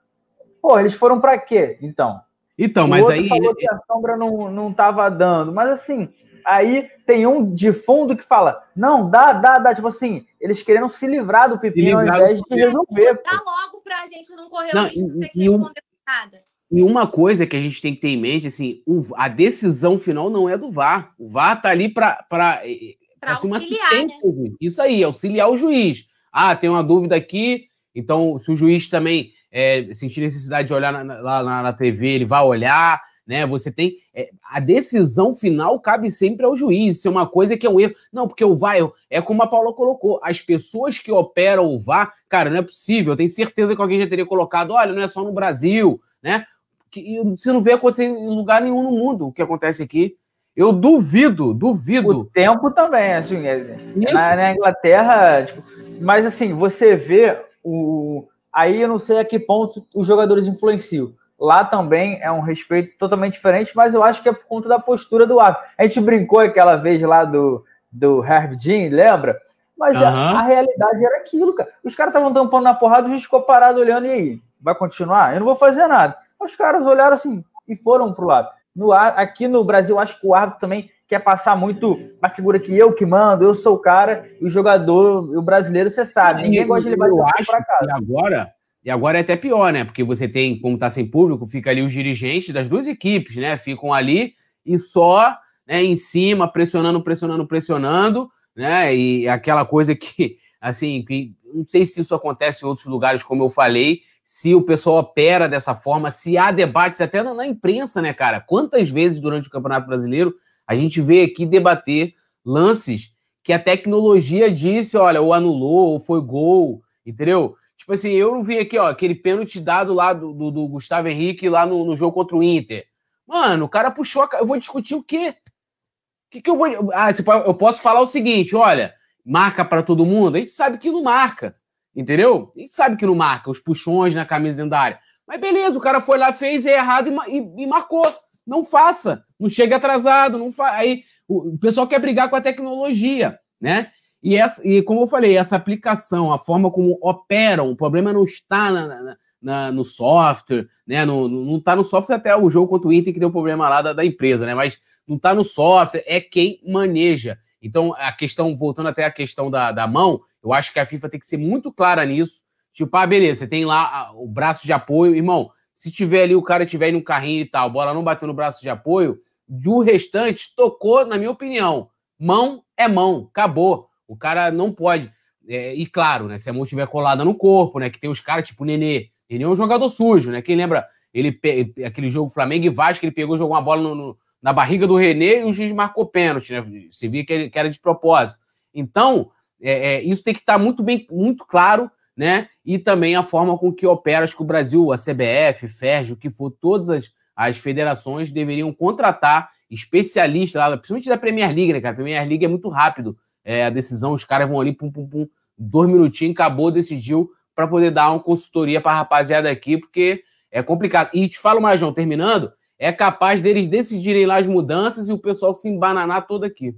Pô, eles foram para quê, então? Então, mas aí. falou que a sombra não, não tava dando, mas assim, aí tem um de fundo que fala: não, dá, dá, dá. Tipo assim, eles querendo se livrar do pepino ao invés de resolver. Dá logo pra gente não correr o risco de ter que responder nada. E uma coisa que a gente tem que ter em mente, assim, a decisão final não é do VAR. O VAR tá ali para eh, eh, ser uma assistência. Né? Isso aí, auxiliar o juiz. Ah, tem uma dúvida aqui, então se o juiz também é, sentir necessidade de olhar na, lá na, na, TV, ele vai olhar, né? Você tem. É, a decisão final cabe sempre ao juiz. Isso é uma coisa que é um erro. Não, porque o VAR, é como a Paula colocou, as pessoas que operam o VAR, cara, não é possível. Eu tenho certeza que alguém já teria colocado, olha, não é só no Brasil, né? Que você não vê acontecer em lugar nenhum no mundo o que acontece aqui. Eu duvido, duvido. O tempo também, assim, é, na, na, Inglaterra, tipo, mas assim, você vê o. Aí eu não sei a que ponto os jogadores influenciam. Lá também é um respeito totalmente diferente, mas eu acho que é por conta da postura do árbitro. A gente brincou aquela vez lá do, do Herb Jean, lembra? Mas uhum. a, a, realidade era aquilo, cara. Os caras estavam tampando na porrada, o juiz ficou parado olhando, e aí? Vai continuar? Eu não vou fazer nada. Os caras olharam assim e foram pro lado. No, aqui no Brasil, acho que o árbitro também quer passar muito a figura que eu que mando, eu sou o cara, e o jogador, o brasileiro, você sabe, ninguém gosta de levar eu acho pra casa. E agora, e agora é até pior, né? Porque você tem, como tá sem público, fica ali os dirigentes das duas equipes, né? Ficam ali e só né, em cima, pressionando, pressionando, pressionando, né? E aquela coisa que, assim, que não sei se isso acontece em outros lugares, como eu falei, se o pessoal opera dessa forma, se há debates até na, imprensa, né, cara? Quantas vezes durante o Campeonato Brasileiro a gente vê aqui debater lances que a tecnologia disse, olha, ou anulou, ou foi gol, entendeu? Tipo assim, eu não vi aqui, ó, aquele pênalti dado lá do, do, do Gustavo Henrique lá no, no, jogo contra o Inter. Mano, o cara puxou a... Eu vou discutir o quê? O que, que eu vou. Ah, eu posso falar o seguinte: olha, marca para todo mundo? A gente sabe que não marca. Entendeu? Gente sabe que não marca, os puxões na camisa dentro da área. Mas beleza, o cara foi lá, fez é errado e, e, e, marcou. Não faça. Não chegue atrasado. Não fa... Aí o, o, pessoal quer brigar com a tecnologia, né? E, essa, e como eu falei, essa aplicação, a forma como operam, o problema não está na, na, na, no software, né? No, não está no software até o jogo contra o Inter que deu problema lá da, da empresa, né? Mas não está no software, é quem maneja. Então, a questão, voltando até a questão da, da mão, eu acho que a FIFA tem que ser muito clara nisso. Tipo, ah, beleza, você tem lá o braço de apoio. Irmão, se tiver ali, o cara tiver no carrinho e tal, a bola não bateu no braço de apoio, do restante, tocou, na minha opinião. Mão é mão, acabou. O cara não pode. É, e claro, né? Se a mão estiver colada no corpo, né? Que tem os caras tipo Nenê. Nenê é um jogador sujo, né? Quem lembra ele aquele jogo Flamengo e Vasco, ele pegou, jogou uma bola no, no, na barriga do René e o juiz marcou pênalti, né? Você via que, ele, que era de propósito. Então, é, é, isso tem que estar muito bem, muito claro, né? E também a forma com que opera, acho que o Brasil, a CBF, FERJ, o que for, todas as, as federações deveriam contratar especialistas principalmente da Premier League, né, cara? A Premier League é muito rápido. É, a decisão, os caras vão ali, pum, pum, pum, dois minutinhos, acabou, decidiu, para poder dar uma consultoria para a rapaziada aqui, porque é complicado. E te falo mais, João, terminando, é capaz deles decidirem lá as mudanças e o pessoal se embananar todo aqui.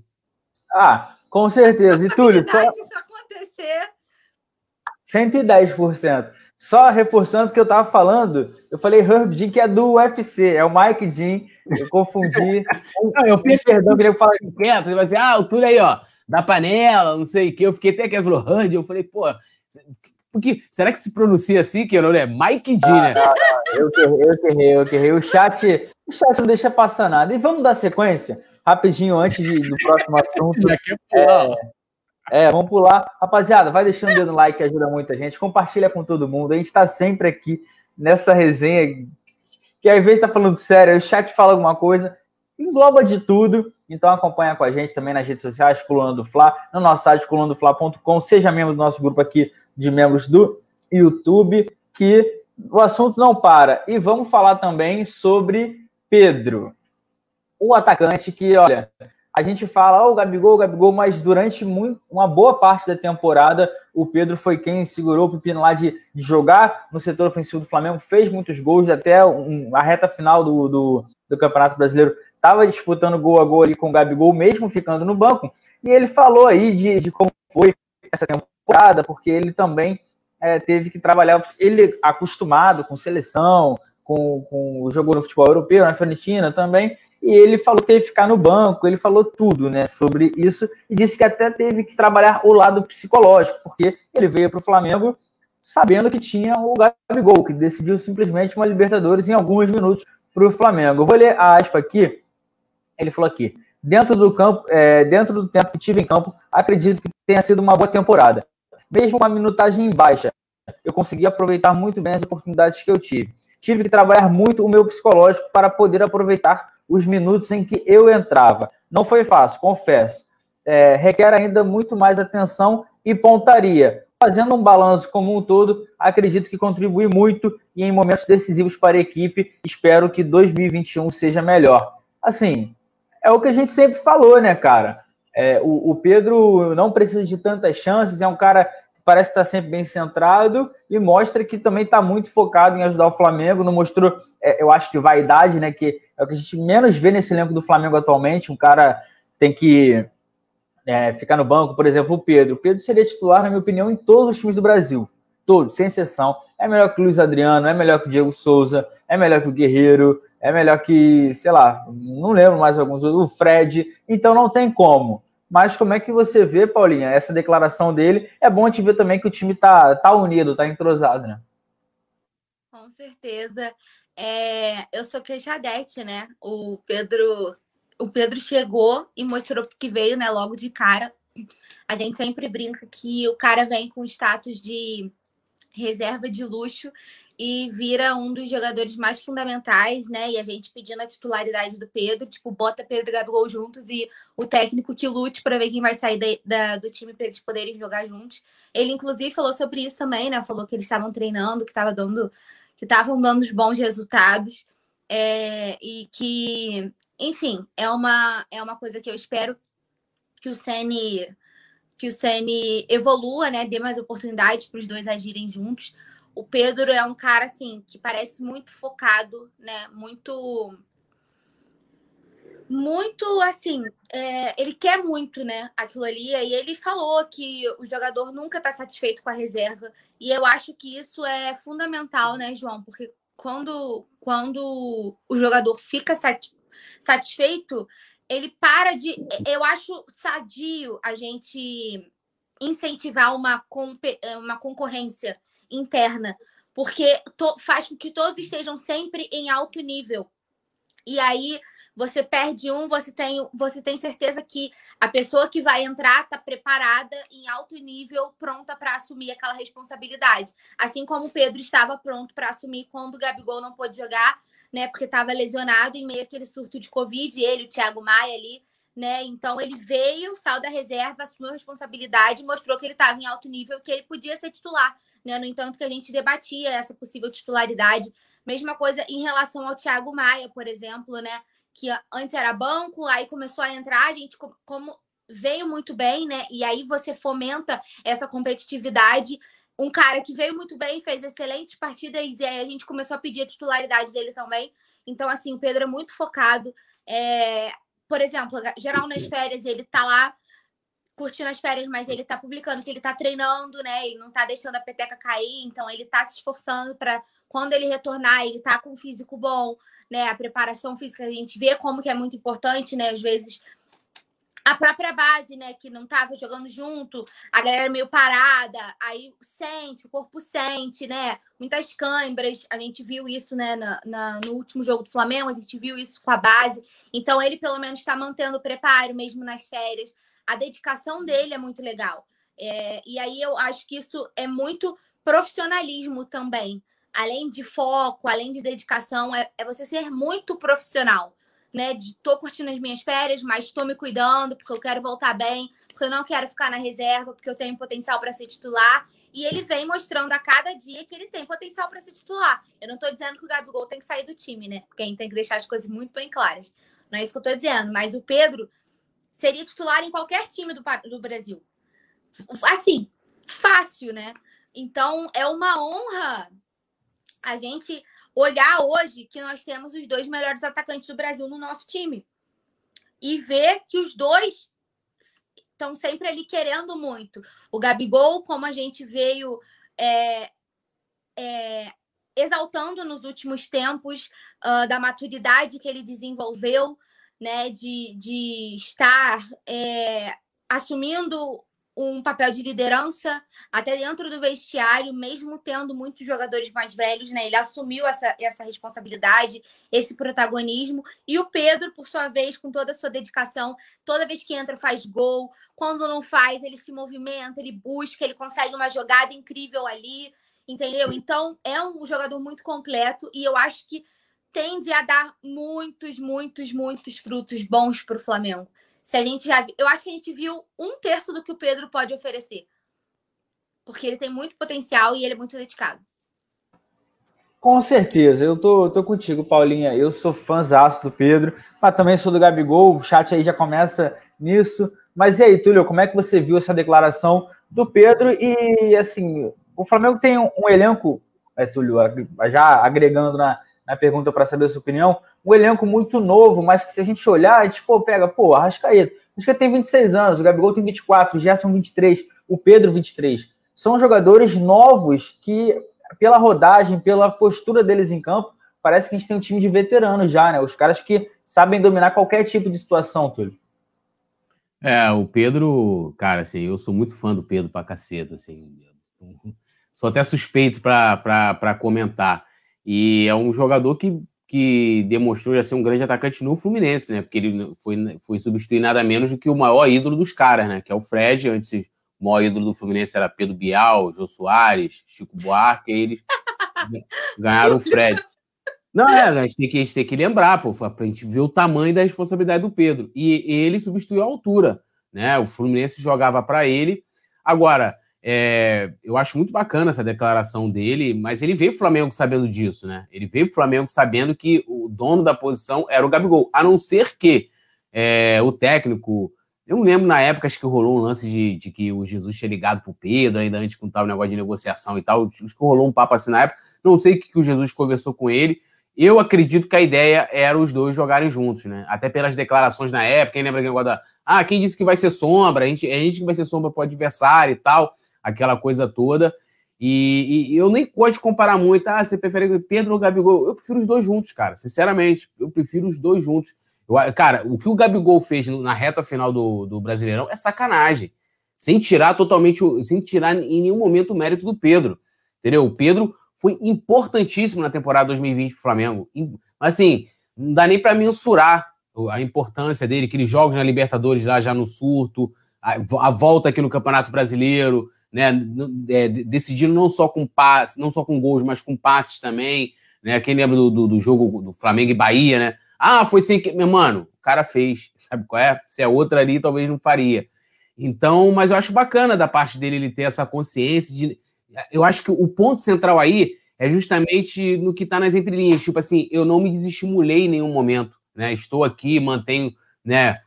Ah, com certeza. E Túlio. Só... isso acontecer. 110%. Só reforçando porque eu tava falando, eu falei Herb Jean, que é do UFC, é o Mike Jean, eu confundi. não, eu pensei, perdão, queria falar você vai dizer, ah, o Túlio aí, ó, da panela, não sei o que, eu fiquei até quieto, falou Herb, eu falei, pô, porque, será que se pronuncia assim, que o nome é Mike Jean, né? Ah, eu errei, eu errei, eu errei, o chat, o chat não deixa passar nada. E vamos dar sequência, rapidinho, antes de, do próximo assunto. É, é, vamos pular. Rapaziada, vai deixando o dedo no like que ajuda muita gente. Compartilha com todo mundo. A gente está sempre aqui nessa resenha. Que às vezes tá falando sério, o chat fala alguma coisa, engloba de tudo. Então acompanha com a gente também nas redes sociais, Coluna do Fla, no nosso site colunadofla.com. Seja membro do nosso grupo aqui de membros do YouTube, que o assunto não para. E vamos falar também sobre Pedro, o atacante que, olha, a gente fala, oh, o Gabigol, o Gabigol, mas durante muito, uma boa parte da temporada, o Pedro foi quem segurou o pepino lá de, de jogar no setor ofensivo do Flamengo, fez muitos gols, até um, a reta final do, do, do Campeonato Brasileiro estava disputando gol a gol ali com o Gabigol, mesmo ficando no banco, e ele falou aí de, de como foi essa temporada, porque ele também é, teve que trabalhar, ele acostumado com seleção, com, com jogou no futebol europeu, na Fiorentina também, e ele falou que teve que ficar no banco, ele falou tudo né, sobre isso e disse que até teve que trabalhar o lado psicológico, porque ele veio para o Flamengo sabendo que tinha o Gabigol, que decidiu simplesmente uma Libertadores em alguns minutos para o Flamengo. Eu vou ler a aspa aqui. Ele falou aqui: dentro do campo, é, dentro do tempo que tive em campo, acredito que tenha sido uma boa temporada. Mesmo com a minutagem baixa, eu consegui aproveitar muito bem as oportunidades que eu tive. Tive que trabalhar muito o meu psicológico para poder aproveitar os minutos em que eu entrava. Não foi fácil, confesso. É, requer ainda muito mais atenção e pontaria. Fazendo um balanço como um todo, acredito que contribui muito e em momentos decisivos para a equipe, espero que 2021 seja melhor. Assim, é o que a gente sempre falou, né, cara? É, o, o Pedro não precisa de tantas chances, é um cara parece estar sempre bem centrado e mostra que também está muito focado em ajudar o Flamengo. Não mostrou, é, eu acho que vaidade, né? Que é o que a gente menos vê nesse elenco do Flamengo atualmente. Um cara tem que é, ficar no banco, por exemplo, o Pedro. O Pedro seria titular, na minha opinião, em todos os times do Brasil. Todos, sem exceção. É melhor que o Luiz Adriano, é melhor que o Diego Souza, é melhor que o Guerreiro, é melhor que, sei lá, não lembro mais alguns, o Fred. Então não tem como. Mas como é que você vê, Paulinha, essa declaração dele? É bom te ver também que o time tá, tá unido, tá entrosado, né? Com certeza. É, eu sou queixadete, né? O Pedro, o Pedro chegou e mostrou que veio, né? Logo de cara. A gente sempre brinca que o cara vem com status de reserva de luxo e vira um dos jogadores mais fundamentais, né? E a gente pedindo a titularidade do Pedro, tipo, bota Pedro e Gabigol juntos e o técnico que lute para ver quem vai sair da, da, do time para eles poderem jogar juntos. Ele, inclusive, falou sobre isso também, né? Falou que eles estavam treinando, que estava dando, que estavam dando os bons resultados. É, e que, enfim, é uma, é uma coisa que eu espero que o Ceni que o Ceni evolua, né? Dê mais oportunidades para os dois agirem juntos o Pedro é um cara assim que parece muito focado, né? Muito muito assim, é, ele quer muito, né, aquilo ali, e ele falou que o jogador nunca está satisfeito com a reserva, e eu acho que isso é fundamental, né, João, porque quando, quando o jogador fica satisfeito, ele para de. Eu acho sadio a gente incentivar uma, uma concorrência interna, porque to, faz com que todos estejam sempre em alto nível. E aí você perde um, você tem, você tem certeza que a pessoa que vai entrar está preparada em alto nível, pronta para assumir aquela responsabilidade. Assim como o Pedro estava pronto para assumir quando o Gabigol não pôde jogar, né? Porque estava lesionado em meio àquele surto de Covid, ele, o Thiago Maia ali né? Então ele veio, saiu da reserva, assumiu a responsabilidade, mostrou que ele estava em alto nível, que ele podia ser titular, né? No entanto, que a gente debatia essa possível titularidade. Mesma coisa em relação ao Thiago Maia, por exemplo, né? Que antes era banco, aí começou a entrar, a gente como veio muito bem, né? E aí você fomenta essa competitividade. Um cara que veio muito bem, fez excelentes partidas, e aí a gente começou a pedir a titularidade dele também. Então, assim, o Pedro é muito focado. É... Por exemplo, geral nas férias, ele tá lá curtindo as férias, mas ele tá publicando que ele tá treinando, né? Ele não tá deixando a peteca cair, então ele tá se esforçando para quando ele retornar, ele tá com um físico bom, né? A preparação física, a gente vê como que é muito importante, né? Às vezes a própria base, né, que não tava jogando junto, a galera meio parada, aí sente, o corpo sente, né? Muitas câimbras, a gente viu isso, né, na, na, no último jogo do Flamengo, a gente viu isso com a base. Então, ele pelo menos está mantendo o preparo, mesmo nas férias. A dedicação dele é muito legal. É, e aí eu acho que isso é muito profissionalismo também. Além de foco, além de dedicação, é, é você ser muito profissional né? De tô curtindo as minhas férias, mas estou me cuidando porque eu quero voltar bem, porque eu não quero ficar na reserva, porque eu tenho potencial para ser titular. E ele vem mostrando a cada dia que ele tem potencial para ser titular. Eu não estou dizendo que o Gabigol tem que sair do time, né? Porque a gente tem que deixar as coisas muito bem claras. Não é isso que eu estou dizendo. Mas o Pedro seria titular em qualquer time do, do Brasil. Assim, fácil, né? Então é uma honra a gente olhar hoje que nós temos os dois melhores atacantes do Brasil no nosso time e ver que os dois estão sempre ali querendo muito. O Gabigol, como a gente veio é, é, exaltando nos últimos tempos uh, da maturidade que ele desenvolveu, né, de, de estar é, assumindo um papel de liderança até dentro do vestiário, mesmo tendo muitos jogadores mais velhos, né? Ele assumiu essa, essa responsabilidade, esse protagonismo. E o Pedro, por sua vez, com toda a sua dedicação, toda vez que entra, faz gol. Quando não faz, ele se movimenta, ele busca, ele consegue uma jogada incrível ali, entendeu? Então, é um jogador muito completo e eu acho que tende a dar muitos, muitos, muitos frutos bons para o Flamengo. Se a gente já. Eu acho que a gente viu um terço do que o Pedro pode oferecer. Porque ele tem muito potencial e ele é muito dedicado. Com certeza, eu tô, tô contigo, Paulinha. Eu sou fãzaço do Pedro, mas também sou do Gabigol. O chat aí já começa nisso. Mas e aí, Túlio, como é que você viu essa declaração do Pedro? E assim, o Flamengo tem um, um elenco, é, Túlio, já agregando na, na pergunta para saber a sua opinião, um elenco muito novo, mas que se a gente olhar, a gente pô, pega, pô, Arrascaeta. Arrascaeta tem 26 anos, o Gabigol tem 24, o Gerson 23, o Pedro 23. São jogadores novos que, pela rodagem, pela postura deles em campo, parece que a gente tem um time de veteranos já, né? Os caras que sabem dominar qualquer tipo de situação, Túlio. É, o Pedro, cara, assim, eu sou muito fã do Pedro pra caceta, assim. Sou até suspeito para comentar. E é um jogador que que demonstrou já ser um grande atacante no Fluminense, né? Porque ele foi, foi substituir nada menos do que o maior ídolo dos caras, né? Que é o Fred. Antes, o maior ídolo do Fluminense era Pedro Bial, Jô Soares, Chico Buarque, e eles ganharam o Fred. Não, é, a gente, tem que, gente tem que lembrar, pô, pra gente ver o tamanho da responsabilidade do Pedro. E ele substituiu a altura, né? O Fluminense jogava para ele. Agora, é, eu acho muito bacana essa declaração dele, mas ele veio pro Flamengo sabendo disso, né? Ele veio pro Flamengo sabendo que o dono da posição era o Gabigol, a não ser que é, o técnico. Eu não lembro na época, acho que rolou um lance de, de que o Jesus tinha ligado pro Pedro, ainda antes com tal negócio de negociação e tal. Acho que rolou um papo assim na época. Não sei o que, que o Jesus conversou com ele. Eu acredito que a ideia era os dois jogarem juntos, né? Até pelas declarações na época. Quem lembra que da. Ah, quem disse que vai ser sombra? A gente, a gente que vai ser sombra pro adversário e tal aquela coisa toda. E, e, eu nem gosto de comparar muito. Ah, você prefere Pedro ou Gabigol? Eu prefiro os dois juntos, cara. Sinceramente, eu prefiro os dois juntos. Eu, cara, o que o Gabigol fez na reta final do, do Brasileirão é sacanagem. Sem tirar totalmente, sem tirar em nenhum momento o mérito do Pedro. Entendeu? O Pedro foi importantíssimo na temporada 2020 pro Flamengo. Assim, não dá nem para mensurar a importância dele, aqueles jogos na Libertadores lá já no surto, a, a volta aqui no Campeonato Brasileiro né, é, decidindo não só com passes, não só com gols, mas com passes também, né? Quem lembra do, do, do, jogo do Flamengo e Bahia, né? Ah, foi sem que. Meu mano, o cara fez, sabe qual é? Se é outra ali, talvez não faria. Então, mas eu acho bacana da parte dele ele ter essa consciência de. Eu acho que o ponto central aí é justamente no que está nas entrelinhas. Tipo assim, eu não me desestimulei em nenhum momento, né? Estou aqui, mantenho, né?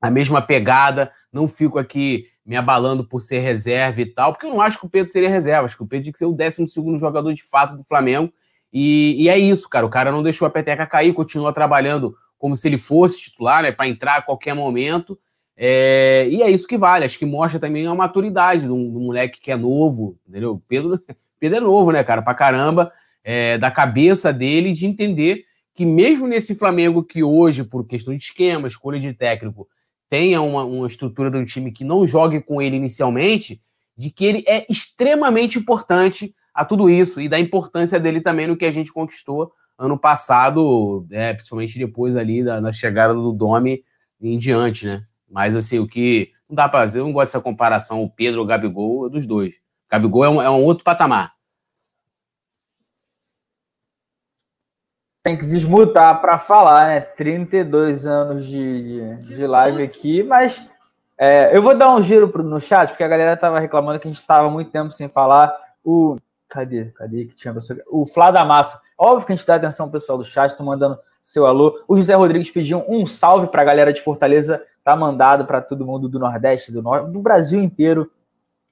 a mesma pegada, não fico aqui me abalando por ser reserva e tal, porque eu não acho que o Pedro seria reserva, acho que o Pedro tinha que ser o 12 segundo jogador de fato do Flamengo, e, e, é isso, cara, o cara não deixou a peteca cair, continua trabalhando como se ele fosse titular, né, para entrar a qualquer momento, é, e é isso que vale, acho que mostra também a maturidade do, do moleque que é novo, entendeu? Pedro, Pedro é novo, né, cara, pra caramba, é, da cabeça dele de entender que mesmo nesse Flamengo que hoje, por questão de esquema, escolha de técnico, tenha uma, uma estrutura de um time que não jogue com ele inicialmente, de que ele é extremamente importante a tudo isso e da importância dele também no que a gente conquistou ano passado, é, principalmente depois ali da, da chegada do Domi em diante, né? Mas assim, o que não dá para fazer, eu não gosto dessa comparação, o Pedro ou o Gabigol, é dos dois. O Gabigol é um, é um outro patamar. Tem que desmutar para falar, né? 32 anos de, de, de live aqui, mas é, eu vou dar um giro pro, no chat, porque a galera tava reclamando que a gente estava muito tempo sem falar. O. Cadê? Cadê que tinha O Flá da Massa. Óbvio que a gente dá atenção pessoal do chat, tô mandando seu alô. O José Rodrigues pediu um salve para a galera de Fortaleza tá mandado para todo mundo do Nordeste, do Norte, do Brasil inteiro.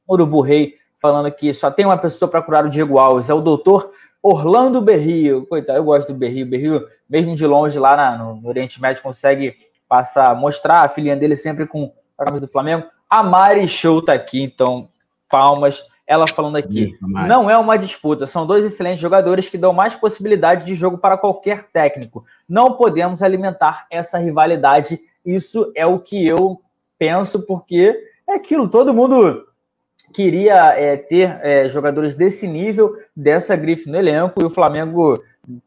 Urubu Rei falando que só tem uma pessoa para curar o Diego Alves, é o doutor Orlando Berrio. Coitado, eu gosto do Berrio. Berrio, mesmo de longe lá na, no, Oriente Médio, consegue passar, mostrar a filhinha dele sempre com a camisa do Flamengo. A Mari Show tá aqui, então palmas. Ela falando aqui, Isso, não é uma disputa, são dois excelentes jogadores que dão mais possibilidade de jogo para qualquer técnico. Não podemos alimentar essa rivalidade isso é o que eu penso, porque é aquilo, todo mundo queria é, ter é, jogadores desse nível, dessa grife no elenco, e o Flamengo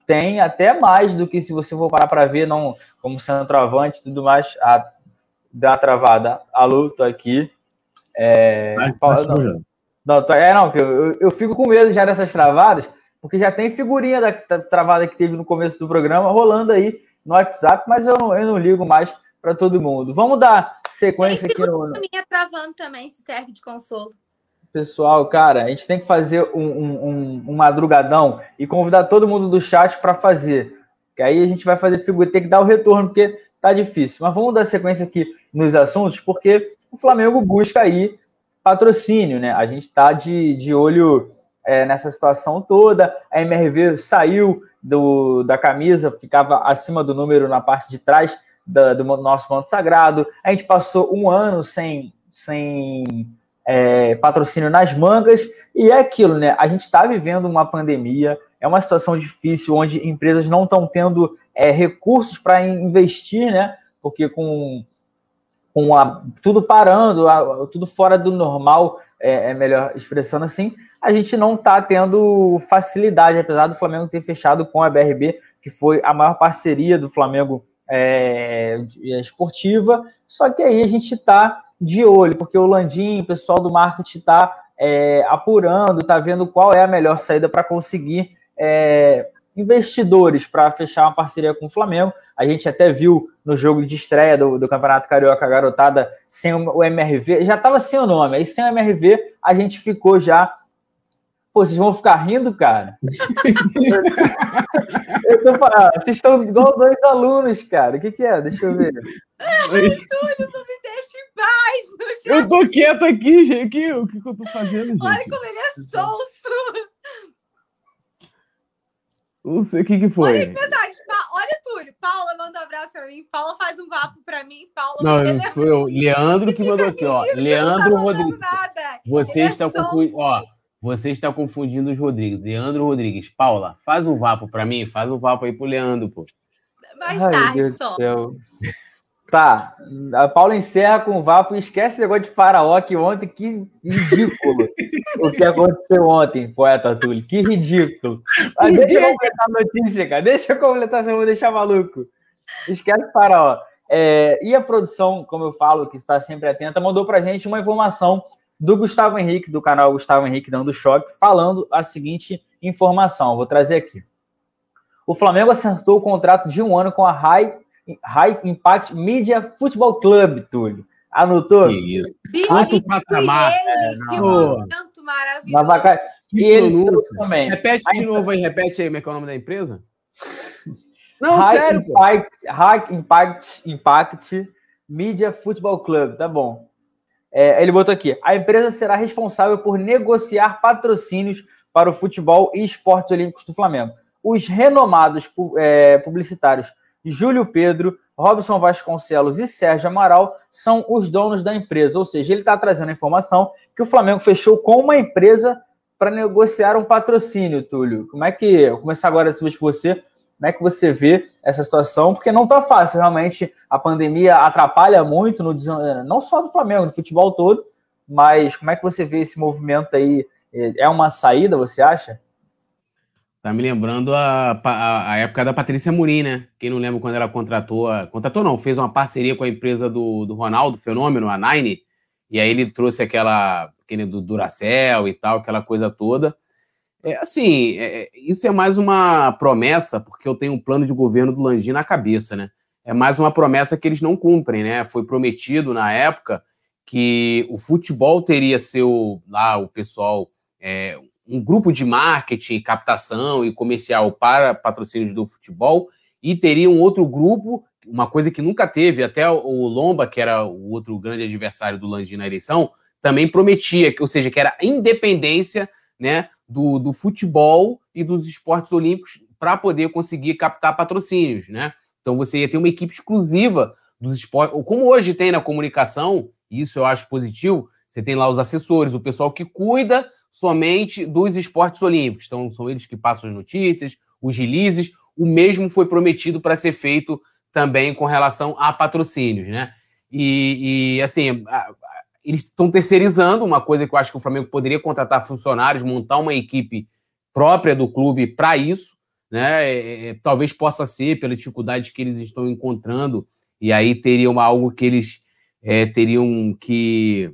tem até mais do que se você for parar para ver, não como centroavante e tudo mais. A, dá uma travada. Alô, tô aqui. É, não, não, tô, é, não, eu, eu fico com medo já dessas travadas, porque já tem figurinha da, da travada que teve no começo do programa rolando aí no WhatsApp, mas eu não, eu não ligo mais para todo mundo. Vamos dar sequência aqui no. minha travando também, se serve de consolo. Pessoal, cara, a gente tem que fazer um, um, um, madrugadão e convidar todo mundo do chat para fazer. Que aí a gente vai fazer figura, tem que dar o retorno, porque tá difícil. Mas vamos dar sequência aqui nos assuntos, porque o Flamengo busca aí patrocínio, né? A gente está de, de olho é, nessa situação toda. A MRV saiu do, da camisa, ficava acima do número na parte de trás da, do nosso manto sagrado. A gente passou um ano sem, sem é, patrocínio nas mangas, e é aquilo, né? A gente está vivendo uma pandemia, é uma situação difícil onde empresas não estão tendo é, recursos para investir, né? Porque com, com a, tudo parando, a, tudo fora do normal, é, é melhor expressando assim, a gente não está tendo facilidade, apesar do Flamengo ter fechado com a BRB, que foi a maior parceria do Flamengo é, esportiva, só que aí a gente está de olho, porque o Landim, o pessoal do marketing está é, apurando, está vendo qual é a melhor saída para conseguir é, investidores para fechar uma parceria com o Flamengo. A gente até viu no jogo de estreia do, do Campeonato Carioca Garotada sem o MRV, já estava sem o nome, aí sem o MRV a gente ficou já Pô, vocês vão ficar rindo, cara? eu tô falando, vocês estão igual dois alunos, cara. O que, que é? Deixa eu ver. Túlio, não me Eu tô quieto aqui, gente. O que, que eu tô fazendo, gente? Olha como ele é sonso. Não sei o que, que foi. Olha, verdade. Olha, Túlio. Paula manda um abraço pra mim. Paula faz um vapo pra mim. Paula não, foi o Leandro que mandou aqui, ó. Leandro tá Rodrigues. Nada. Você ele está é com. Ó. Você está confundindo os Rodrigues. Leandro Rodrigues. Paula, faz um vapo para mim. Faz um vapo aí pro Leandro, pô. Mais Ai, tarde Deus só. Tá, a Paula encerra com o Vapo e esquece esse negócio de faraó que ontem, que ridículo o que aconteceu ontem, poeta Túlio, que ridículo. Ah, deixa eu completar a notícia, cara, deixa eu completar, senão eu vou deixar maluco. Esquece faraó. É, e a produção, como eu falo, que está sempre atenta, mandou pra gente uma informação do Gustavo Henrique, do canal Gustavo Henrique Dando Choque, falando a seguinte informação. Vou trazer aqui. O Flamengo acertou o contrato de um ano com a High, High Impact Media Football Club, Túlio. Anotou? Isso. Quanto patamar. É, que momento maravilhoso. E ele também. Repete de novo aí, repete aí, como é que é o nome da empresa? Não, High sério. Impact, High Impact, Impact Media Football Club, tá bom. É, ele botou aqui: a empresa será responsável por negociar patrocínios para o futebol e esportes olímpicos do Flamengo. Os renomados é, publicitários Júlio Pedro, Robson Vasconcelos e Sérgio Amaral são os donos da empresa. Ou seja, ele está trazendo a informação que o Flamengo fechou com uma empresa para negociar um patrocínio, Túlio. Como é que. Vou começar agora essa vez com você. Como é que você vê essa situação? Porque não está fácil, realmente. A pandemia atrapalha muito, no, não só do Flamengo, do futebol todo. Mas como é que você vê esse movimento aí? É uma saída, você acha? Tá me lembrando a, a, a, época da Patrícia Murim, né? Quem não lembra quando ela contratou, a, contratou não, fez uma parceria com a empresa do, do Ronaldo Fenômeno, a Nine, e aí ele trouxe aquela, aquele do Duracell e tal, aquela coisa toda. É, assim, é, é, isso é mais uma promessa, porque eu tenho um plano de governo do Landim na cabeça, né? É mais uma promessa que eles não cumprem, né? Foi prometido na época que o futebol teria seu, lá, o pessoal, é, um grupo de marketing, captação e comercial para patrocínios do futebol e teria um outro grupo, uma coisa que nunca teve, até o Lomba, que era o outro grande adversário do Landim na eleição, também prometia, que, ou seja, que era a independência né, do, do futebol e dos esportes olímpicos para poder conseguir captar patrocínios, né? Então você ia ter uma equipe exclusiva dos esportes, como hoje tem na comunicação, isso eu acho positivo, você tem lá os assessores, o pessoal que cuida somente dos esportes olímpicos. Então, são eles que passam as notícias, os releases. O mesmo foi prometido para ser feito também com relação a patrocínios, né? E, e assim, eles estão terceirizando uma coisa que eu acho que o Flamengo poderia contratar funcionários, montar uma equipe própria do clube para isso, né? É, é, talvez possa ser pela dificuldade que eles estão encontrando, e aí teriam algo que eles é, teriam que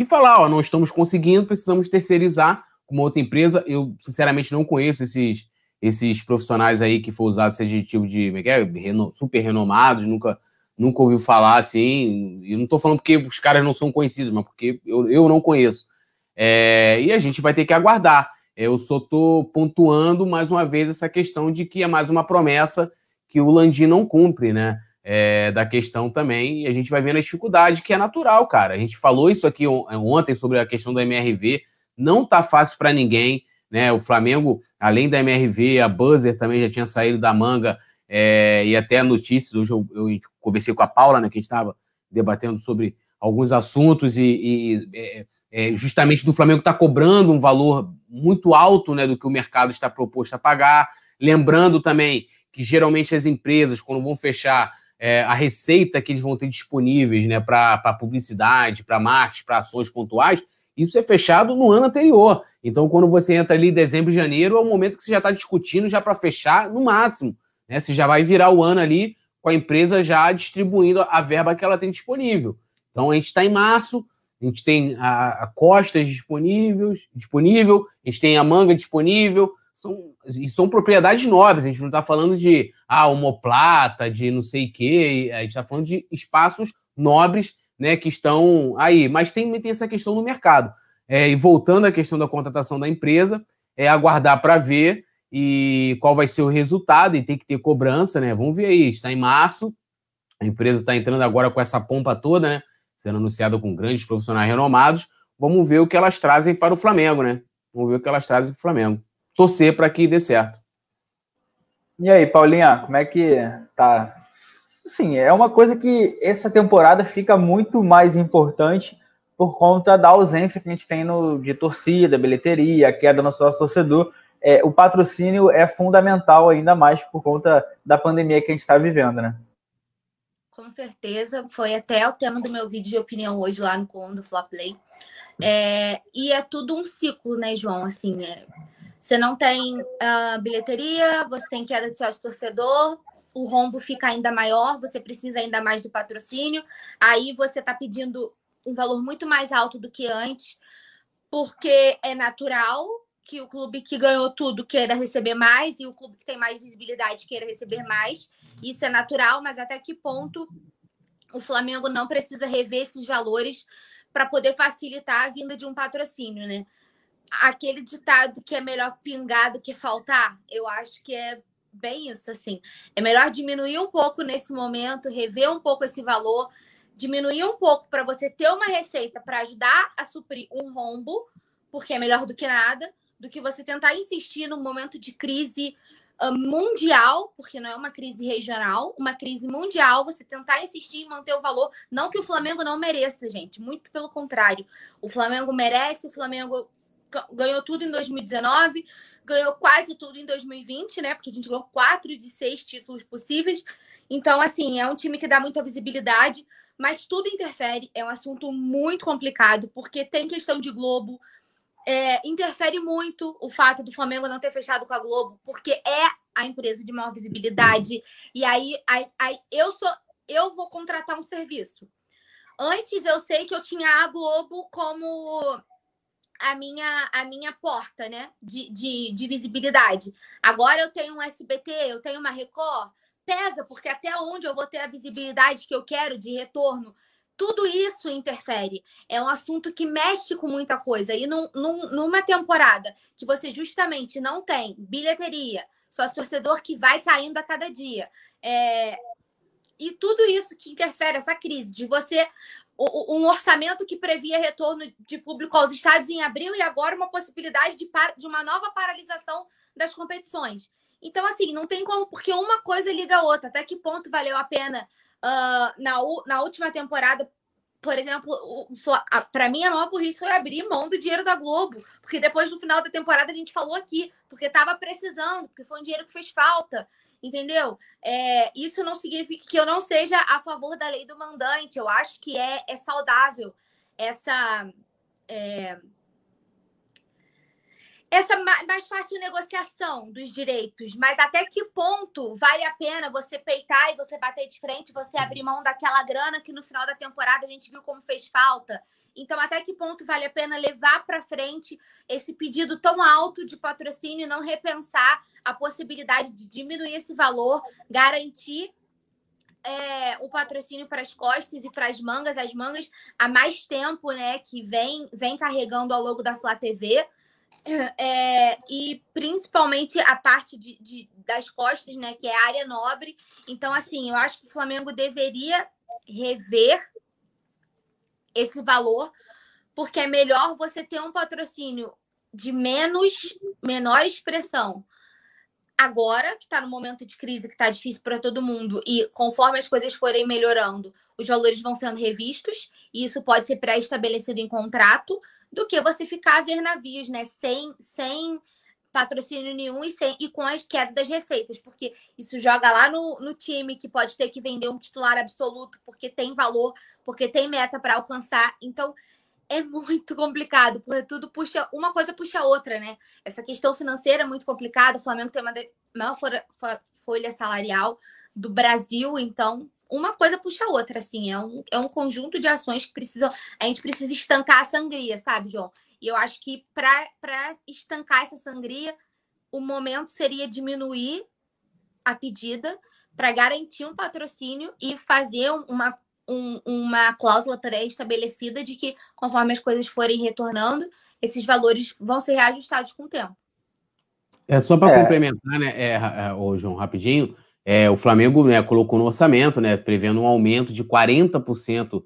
que falar, ó, não estamos conseguindo, precisamos terceirizar uma outra empresa. Eu, sinceramente, não conheço esses, esses profissionais aí que foi usado esse adjetivo de é, é super renomados, nunca, nunca ouviu falar assim. E não estou falando porque os caras não são conhecidos, mas porque eu, eu não conheço. É, e a gente vai ter que aguardar. Eu só estou pontuando mais uma vez essa questão de que é mais uma promessa que o Landim não cumpre, né? É, da questão também, e a gente vai vendo a dificuldade, que é natural, cara. A gente falou isso aqui ontem sobre a questão do MRV, não tá fácil para ninguém, né? O Flamengo, além da MRV, a Buzzer também já tinha saído da manga, é, e até notícias, hoje eu, eu, conversei com a Paula, né, que a gente estava debatendo sobre alguns assuntos, e, e é, é justamente do Flamengo está cobrando um valor muito alto né, do que o mercado está proposto a pagar. Lembrando também que geralmente as empresas, quando vão fechar é, a receita que eles vão ter disponíveis né, para publicidade, para marketing, para ações pontuais, isso é fechado no ano anterior. Então, quando você entra ali em dezembro e janeiro, é o momento que você já está discutindo já para fechar no máximo. Né? Você já vai virar o ano ali com a empresa já distribuindo a verba que ela tem disponível. Então, a gente está em março, a gente tem a, a Costas disponíveis, disponível, a gente tem a Manga disponível, são, e são propriedades nobres, a gente não está falando de ah, homoplata, de não sei o quê, a gente está falando de espaços nobres né, que estão aí. Mas tem, tem essa questão no mercado. É, e voltando à questão da contratação da empresa, é aguardar para ver e qual vai ser o resultado, e tem que ter cobrança, né? Vamos ver aí, está em março, a empresa está entrando agora com essa pompa toda, né? Sendo anunciada com grandes profissionais renomados. Vamos ver o que elas trazem para o Flamengo, né? Vamos ver o que elas trazem para o Flamengo torcer para que dê certo. E aí, Paulinha, como é que tá? Sim, é uma coisa que essa temporada fica muito mais importante por conta da ausência que a gente tem no, de torcida, bilheteria, queda no sócio torcedor. É, o patrocínio é fundamental ainda mais por conta da pandemia que a gente está vivendo, né? Com certeza, foi até o tema do meu vídeo de opinião hoje lá no Con do Fla Play. É, e é tudo um ciclo, né, João? Assim, é, você não tem uh, bilheteria, você tem queda de sócio torcedor, o rombo fica ainda maior, você precisa ainda mais do patrocínio. Aí você está pedindo um valor muito mais alto do que antes, porque é natural que o clube que ganhou tudo queira receber mais e o clube que tem mais visibilidade queira receber mais. Isso é natural, mas até que ponto o Flamengo não precisa rever esses valores para poder facilitar a vinda de um patrocínio, né? Aquele ditado que é melhor pingar do que faltar, eu acho que é bem isso, assim. É melhor diminuir um pouco nesse momento, rever um pouco esse valor, diminuir um pouco para você ter uma receita para ajudar a suprir um rombo, porque é melhor do que nada, do que você tentar insistir num momento de crise uh, mundial, porque não é uma crise regional, uma crise mundial, você tentar insistir em manter o valor. Não que o Flamengo não mereça, gente, muito pelo contrário. O Flamengo merece, o Flamengo ganhou tudo em 2019, ganhou quase tudo em 2020, né? Porque a gente ganhou quatro de seis títulos possíveis. Então, assim, é um time que dá muita visibilidade, mas tudo interfere. É um assunto muito complicado, porque tem questão de Globo. É, interfere muito o fato do Flamengo não ter fechado com a Globo, porque é a empresa de maior visibilidade. E aí, aí, aí eu sou, eu vou contratar um serviço. Antes eu sei que eu tinha a Globo como a minha, a minha porta, né? De, de, de visibilidade. Agora eu tenho um SBT, eu tenho uma Record, pesa, porque até onde eu vou ter a visibilidade que eu quero de retorno, tudo isso interfere. É um assunto que mexe com muita coisa. E num, num, numa temporada que você justamente não tem bilheteria, sócio torcedor que vai caindo a cada dia. É... E tudo isso que interfere, essa crise, de você um orçamento que previa retorno de público aos estados em abril e agora uma possibilidade de, de uma nova paralisação das competições. Então, assim, não tem como, porque uma coisa liga a outra. Até que ponto valeu a pena uh, na, na última temporada, por exemplo, para mim a maior burrice foi abrir mão do dinheiro da Globo, porque depois no final da temporada a gente falou aqui, porque estava precisando, porque foi um dinheiro que fez falta entendeu? É, isso não significa que eu não seja a favor da lei do mandante. Eu acho que é, é saudável essa. É, essa mais fácil negociação dos direitos, mas até que ponto vale a pena você peitar e você bater de frente, você abrir mão daquela grana que no final da temporada a gente viu como fez falta? Então, até que ponto vale a pena levar para frente esse pedido tão alto de patrocínio e não repensar a possibilidade de diminuir esse valor, garantir é, o patrocínio para as costas e para as mangas, as mangas há mais tempo, né, que vem, vem carregando ao logo da Flá TV. É, e principalmente a parte de, de, das costas, né, que é a área nobre. Então, assim, eu acho que o Flamengo deveria rever esse valor, porque é melhor você ter um patrocínio de menos menor expressão agora, que está no momento de crise, que está difícil para todo mundo, e conforme as coisas forem melhorando, os valores vão sendo revistos, e isso pode ser pré-estabelecido em contrato, do que você ficar a ver navios, né? Sem, sem patrocínio nenhum e, sem, e com as quedas das receitas, porque isso joga lá no, no time que pode ter que vender um titular absoluto, porque tem valor, porque tem meta para alcançar. Então, é muito complicado, porque tudo puxa, uma coisa puxa a outra, né? Essa questão financeira é muito complicada. O Flamengo tem uma maior folha salarial do Brasil, então uma coisa puxa a outra, assim, é um, é um conjunto de ações que precisam. A gente precisa estancar a sangria, sabe, João? E eu acho que para estancar essa sangria, o momento seria diminuir a pedida para garantir um patrocínio e fazer uma um, uma cláusula pré-estabelecida de que, conforme as coisas forem retornando, esses valores vão ser reajustados com o tempo. É só para é. complementar, né, é, é, ô, João, rapidinho, é, o Flamengo né, colocou no orçamento, né, prevendo um aumento de 40%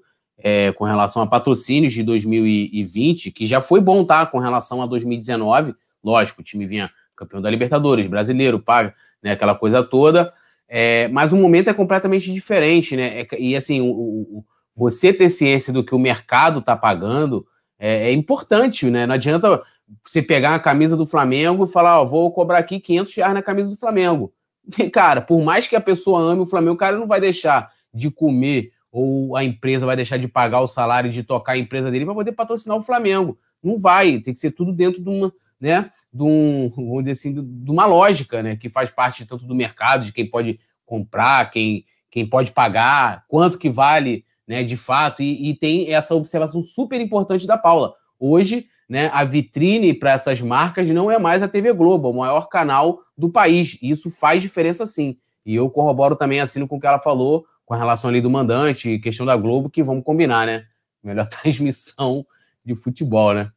é, com relação a patrocínios de 2020, que já foi bom, tá? Com relação a 2019, lógico, o time vinha campeão da Libertadores, brasileiro, paga, né, aquela coisa toda. É, mas o momento é completamente diferente, né? É, e assim, o, o, você ter ciência do que o mercado está pagando é, é, importante, né? Não adianta você pegar a camisa do Flamengo e falar, ó, vou cobrar aqui 500 reais na camisa do Flamengo. E, cara, por mais que a pessoa ame o Flamengo, o cara não vai deixar de comer ou a empresa vai deixar de pagar o salário de tocar a empresa dele para poder patrocinar o Flamengo. Não vai, tem que ser tudo dentro de uma, né, de, um, vamos dizer assim, de uma lógica, né, que faz parte tanto do mercado, de quem pode comprar, quem, quem pode pagar, quanto que vale, né, de fato, e, e tem essa observação super importante da Paula. Hoje, né, a vitrine para essas marcas não é mais a TV Globo, o maior canal do país, e isso faz diferença sim. E eu corroboro também, assino com o que ela falou, com relação ali do mandante, questão da Globo, que vamos combinar, né? Melhor transmissão de futebol, né?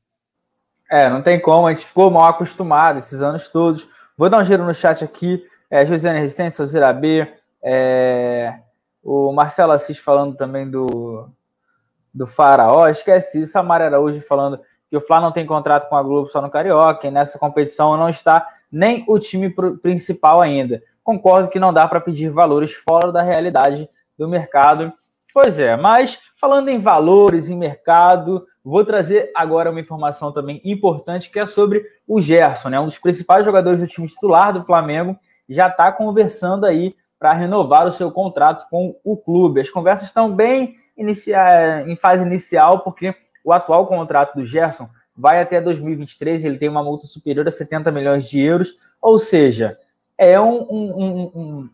É, não tem como, a gente ficou mal acostumado esses anos todos. Vou dar um giro no chat aqui. É, Josiane Resistência, Zira B, é, o Marcelo Assis falando também do, do Faraó, esquece isso, a Mara Araújo falando que o Fla não tem contrato com a Globo só no Carioca, e nessa competição não está nem o time principal ainda. Concordo que não dá para pedir valores fora da realidade do mercado. Pois é, mas falando em valores, em mercado, vou trazer agora uma informação também importante que é sobre o Gerson, né? Um dos principais jogadores do time titular do Flamengo, já está conversando aí para renovar o seu contrato com o clube. As conversas estão bem inicia em fase inicial, porque o atual contrato do Gerson vai até 2023, ele tem uma multa superior a 70 milhões de euros, ou seja, é um, um, um,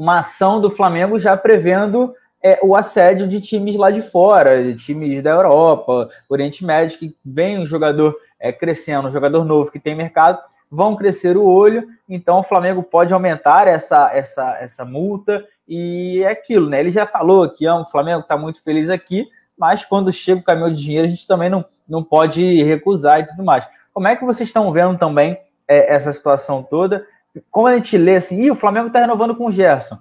uma ação do Flamengo já prevendo é, o assédio de times lá de fora, de times da Europa, Oriente Médio, que vem um jogador é, crescendo, um jogador novo que tem mercado, vão crescer o olho, então o Flamengo pode aumentar essa, essa, essa multa e é aquilo, né? Ele já falou que é, o Flamengo está muito feliz aqui, mas quando chega o caminhão de dinheiro, a gente também não, não pode recusar e tudo mais. Como é que vocês estão vendo também é, essa situação toda? Como a gente lê assim, Ih, o Flamengo está renovando com o Gerson.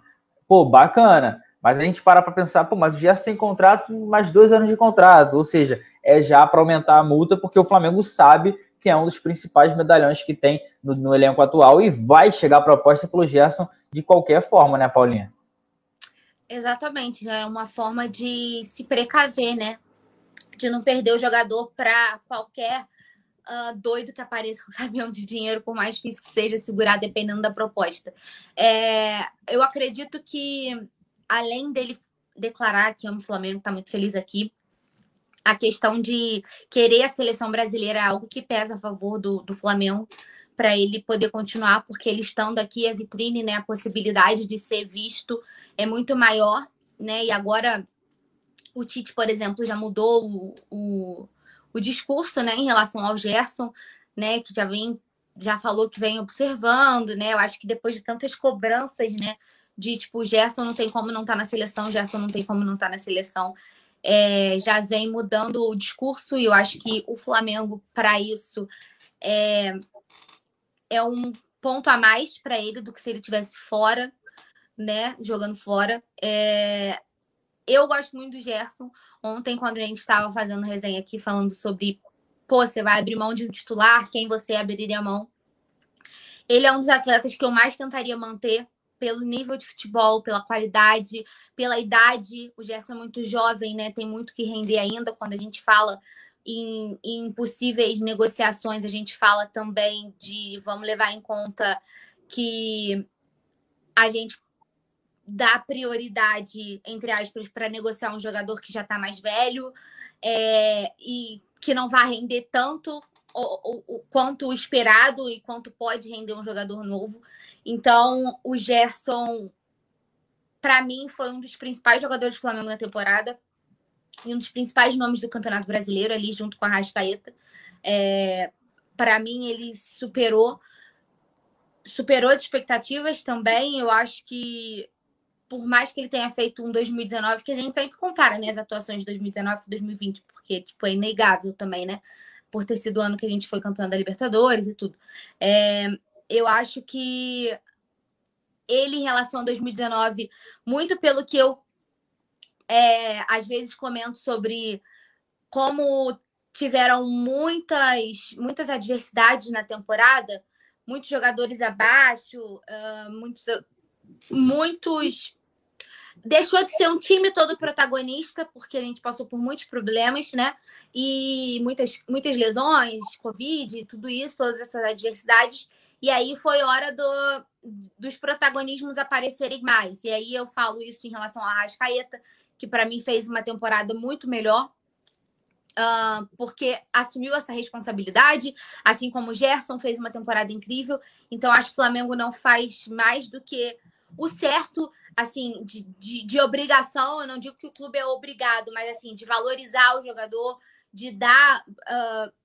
Pô, bacana. Mas a gente para para pensar, pô, mas o Gerson tem contrato, mais dois anos de contrato. Ou seja, é já para aumentar a multa, porque o Flamengo sabe que é um dos principais medalhões que tem no, no elenco atual e vai chegar a proposta pelo Gerson de qualquer forma, né, Paulinha? Exatamente, já é uma forma de se precaver, né? De não perder o jogador para qualquer uh, doido que apareça com caminhão de dinheiro, por mais difícil que seja segurar, dependendo da proposta. É, eu acredito que, além dele declarar que ama o Flamengo, está muito feliz aqui, a questão de querer a seleção brasileira é algo que pesa a favor do, do Flamengo para ele poder continuar, porque ele estando aqui, a vitrine, né, a possibilidade de ser visto é muito maior, né? E agora o Tite, por exemplo, já mudou o, o, o discurso, né, em relação ao Gerson, né, que já vem já falou que vem observando, né? Eu acho que depois de tantas cobranças, né, de tipo, Gerson não tem como não estar tá na seleção, Gerson não tem como não estar tá na seleção é, já vem mudando o discurso e eu acho que o Flamengo, para isso, é, é um ponto a mais para ele do que se ele tivesse fora, né? Jogando fora. É, eu gosto muito do Gerson. Ontem, quando a gente estava fazendo resenha aqui, falando sobre, pô, você vai abrir mão de um titular, quem você abriria mão? Ele é um dos atletas que eu mais tentaria manter pelo nível de futebol, pela qualidade, pela idade. O Gerson é muito jovem, né? Tem muito que render ainda. Quando a gente fala em, em possíveis negociações, a gente fala também de vamos levar em conta que a gente dá prioridade, entre aspas, para negociar um jogador que já está mais velho é, e que não vai render tanto o, o, o, quanto esperado e quanto pode render um jogador novo. Então, o Gerson, para mim, foi um dos principais jogadores do Flamengo na temporada e um dos principais nomes do Campeonato Brasileiro, ali junto com a Rascaeta. É, para mim, ele superou superou as expectativas também. Eu acho que, por mais que ele tenha feito um 2019, que a gente sempre compara né, as atuações de 2019 e 2020, porque tipo, é inegável também, né? Por ter sido o ano que a gente foi campeão da Libertadores e tudo. É, eu acho que ele, em relação a 2019, muito pelo que eu é, às vezes comento sobre como tiveram muitas, muitas adversidades na temporada, muitos jogadores abaixo, uh, muitos, muitos. Deixou de ser um time todo protagonista, porque a gente passou por muitos problemas, né? E muitas, muitas lesões, Covid, tudo isso, todas essas adversidades. E aí foi hora do, dos protagonismos aparecerem mais. E aí eu falo isso em relação a Rascaeta, que para mim fez uma temporada muito melhor, uh, porque assumiu essa responsabilidade, assim como o Gerson fez uma temporada incrível. Então acho que o Flamengo não faz mais do que o certo, assim, de, de, de obrigação. Eu não digo que o clube é obrigado, mas assim, de valorizar o jogador, de dar. Uh,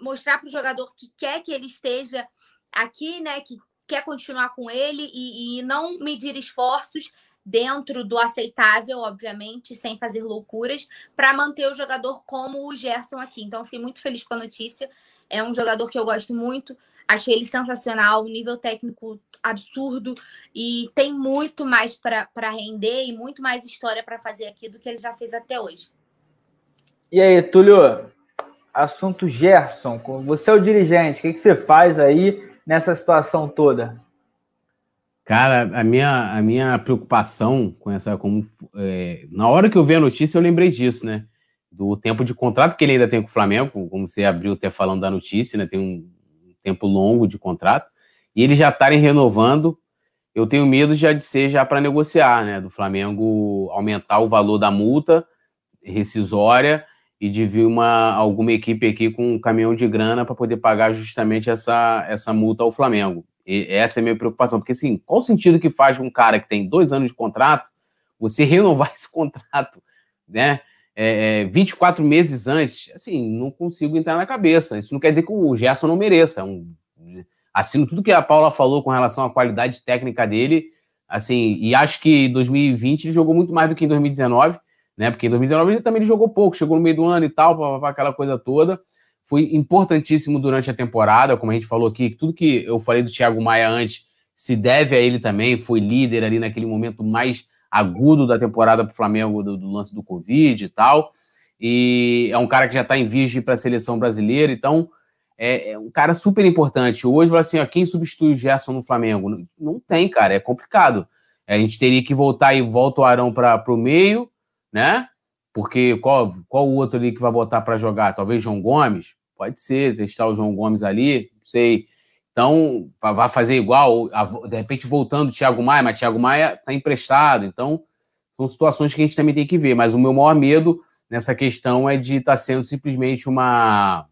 mostrar para o jogador que quer que ele esteja aqui, né, que quer continuar com ele e, e não medir esforços dentro do aceitável, obviamente, sem fazer loucuras, para manter o jogador como o Gerson aqui. Então, fiquei muito feliz com a notícia. É um jogador que eu gosto muito. Acho ele sensacional, nível técnico absurdo e tem muito mais para render e muito mais história para fazer aqui do que ele já fez até hoje. E aí, Túlio, assunto Gerson, você é o dirigente, o que, que você faz aí nessa situação toda? Cara, a minha, a minha preocupação com essa. Como, é, na hora que eu vi a notícia, eu lembrei disso, né? Do tempo de contrato que ele ainda tem com o Flamengo, como você abriu até falando da notícia, né? Tem um tempo longo de contrato, e eles já estarem renovando. Eu tenho medo já de ser já para negociar, né? Do Flamengo aumentar o valor da multa rescisória e de vir uma, alguma equipe aqui com um caminhão de grana para poder pagar justamente essa, essa multa ao Flamengo. E essa é a minha preocupação, porque assim, qual o sentido que faz um cara que tem dois anos de contrato, você renovar esse contrato, né? É, é, 24 meses antes, assim, não consigo entrar na cabeça. Isso não quer dizer que o Gerson não mereça. Um, assino tudo que a Paula falou com relação à qualidade técnica dele, assim, e acho que em 2020 ele jogou muito mais do que em 2019 né? Porque em 2019 ele também jogou pouco, chegou no meio do ano e tal, para aquela coisa toda. Foi importantíssimo durante a temporada, como a gente falou aqui, tudo que eu falei do Thiago Maia antes se deve a ele também, foi líder ali naquele momento mais agudo da temporada para o Flamengo, do, do, lance do Covid e tal. E é um cara que já está em virgem para a seleção brasileira, então é, é, um cara super importante. Hoje, assim, ó, quem substitui o Gerson no Flamengo? Não, não tem, cara, é complicado. A gente teria que voltar e volta o Arão para o meio, né? Porque qual, qual o outro ali que vai botar para jogar? Talvez João Gomes? Pode ser, testar o João Gomes ali, não sei. Então, vai fazer igual, de repente voltando o Thiago Maia, mas Thiago Maia está emprestado. Então, são situações que a gente também tem que ver. Mas o meu maior medo nessa questão é de estar tá sendo simplesmente uma,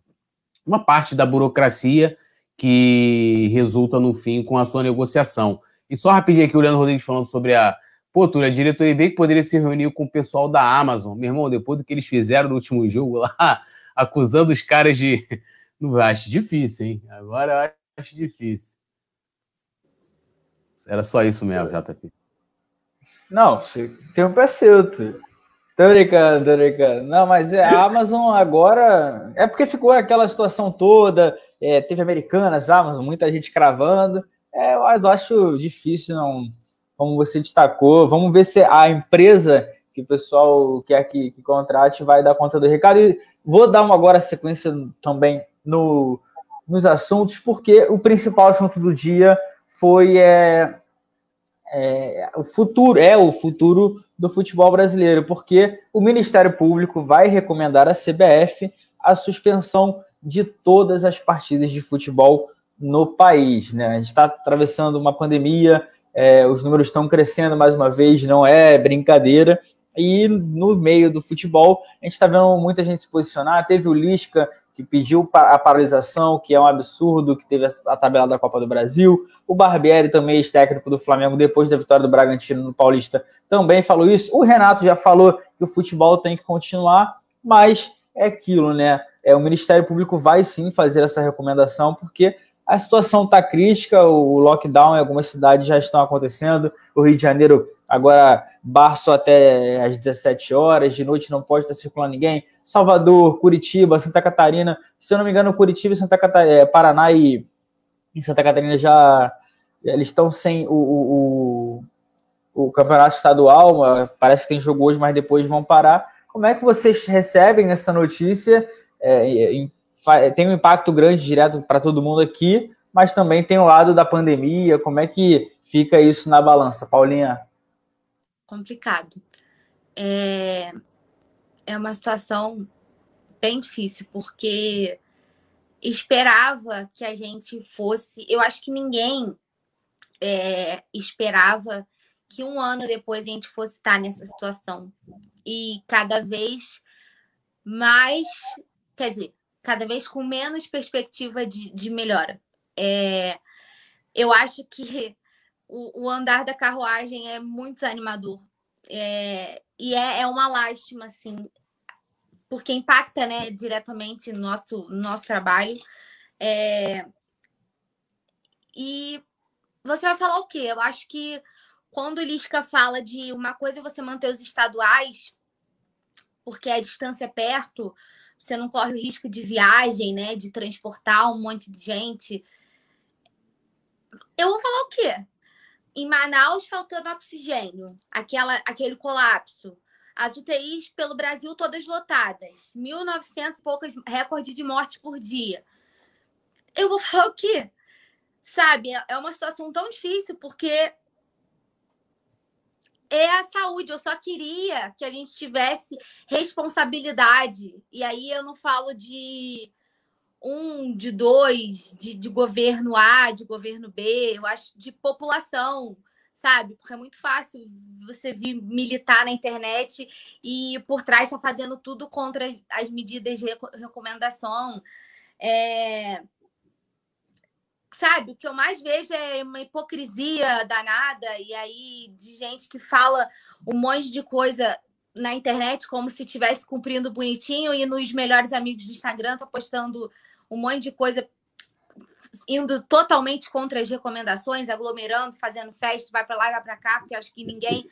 uma parte da burocracia que resulta no fim com a sua negociação. E só rapidinho aqui, o Leandro Rodrigues falando sobre a, Pô, Túlio, a diretoria veio que poderia se reunir com o pessoal da Amazon. Meu irmão, depois do que eles fizeram no último jogo lá, acusando os caras de. Não acho difícil, hein? Agora acho difícil. Era só isso mesmo, JP. Não, tem um pé seu, Tô brincando, tô brincando. Não, mas é, a Amazon agora. É porque ficou aquela situação toda. É, teve Americanas, Amazon, muita gente cravando. É, eu acho difícil não como você destacou. Vamos ver se a empresa que o pessoal quer que, que contrate vai dar conta do recado. E vou dar uma agora sequência também no, nos assuntos, porque o principal assunto do dia foi é, é, o futuro, é o futuro do futebol brasileiro, porque o Ministério Público vai recomendar à CBF a suspensão de todas as partidas de futebol no país. Né? A gente está atravessando uma pandemia, é, os números estão crescendo mais uma vez, não é brincadeira. E no meio do futebol, a gente está vendo muita gente se posicionar. Teve o Lisca, que pediu a paralisação, que é um absurdo, que teve a tabela da Copa do Brasil. O Barbieri, também ex-técnico do Flamengo, depois da vitória do Bragantino no Paulista, também falou isso. O Renato já falou que o futebol tem que continuar, mas é aquilo, né? É, o Ministério Público vai sim fazer essa recomendação, porque a situação está crítica, o lockdown em algumas cidades já estão acontecendo. O Rio de Janeiro agora bar só até às 17 horas, de noite não pode estar circulando ninguém. Salvador, Curitiba, Santa Catarina, se eu não me engano, Curitiba, Santa Catarina, é, Paraná e, Santa Catarina já eles estão sem o, o, o, o campeonato estadual. Parece que tem jogo hoje, mas depois vão parar. Como é que vocês recebem essa notícia? É, em tem um impacto grande direto para todo mundo aqui, mas também tem o lado da pandemia. Como é que fica isso na balança, Paulinha? Complicado. É, é uma situação bem difícil, porque esperava que a gente fosse. Eu acho que ninguém é, esperava que um ano depois a gente fosse estar nessa situação. E cada vez mais. Quer dizer, cada vez com menos perspectiva de, de melhora. É, eu acho que o, o, andar da carruagem é muito desanimador. É, e é, é, uma lástima, assim, porque impacta né, diretamente no nosso, no nosso trabalho. É, e você vai falar o quê? Eu acho que quando o Lisca fala de uma coisa é você manter os estaduais, porque a distância é perto, você não corre o risco de viagem, né? De transportar um monte de gente. eu vou falar o quê? Em Manaus faltando oxigênio, aquela, aquele colapso. As UTIs pelo Brasil todas lotadas, 1.900 e poucas recorde de mortes por dia. Eu vou falar o quê? Sabe, é uma situação tão difícil porque é a saúde. Eu só queria que a gente tivesse responsabilidade. E aí eu não falo de um, de dois, de, de governo A, de governo B, eu acho de população, sabe? Porque é muito fácil você vir militar na internet e por trás está fazendo tudo contra as medidas de recomendação. É... Sabe, o que eu mais vejo é uma hipocrisia danada, e aí de gente que fala um monte de coisa na internet como se estivesse cumprindo bonitinho, e nos melhores amigos do Instagram tá postando um monte de coisa indo totalmente contra as recomendações, aglomerando, fazendo festa, vai para lá vai para cá, porque acho que ninguém.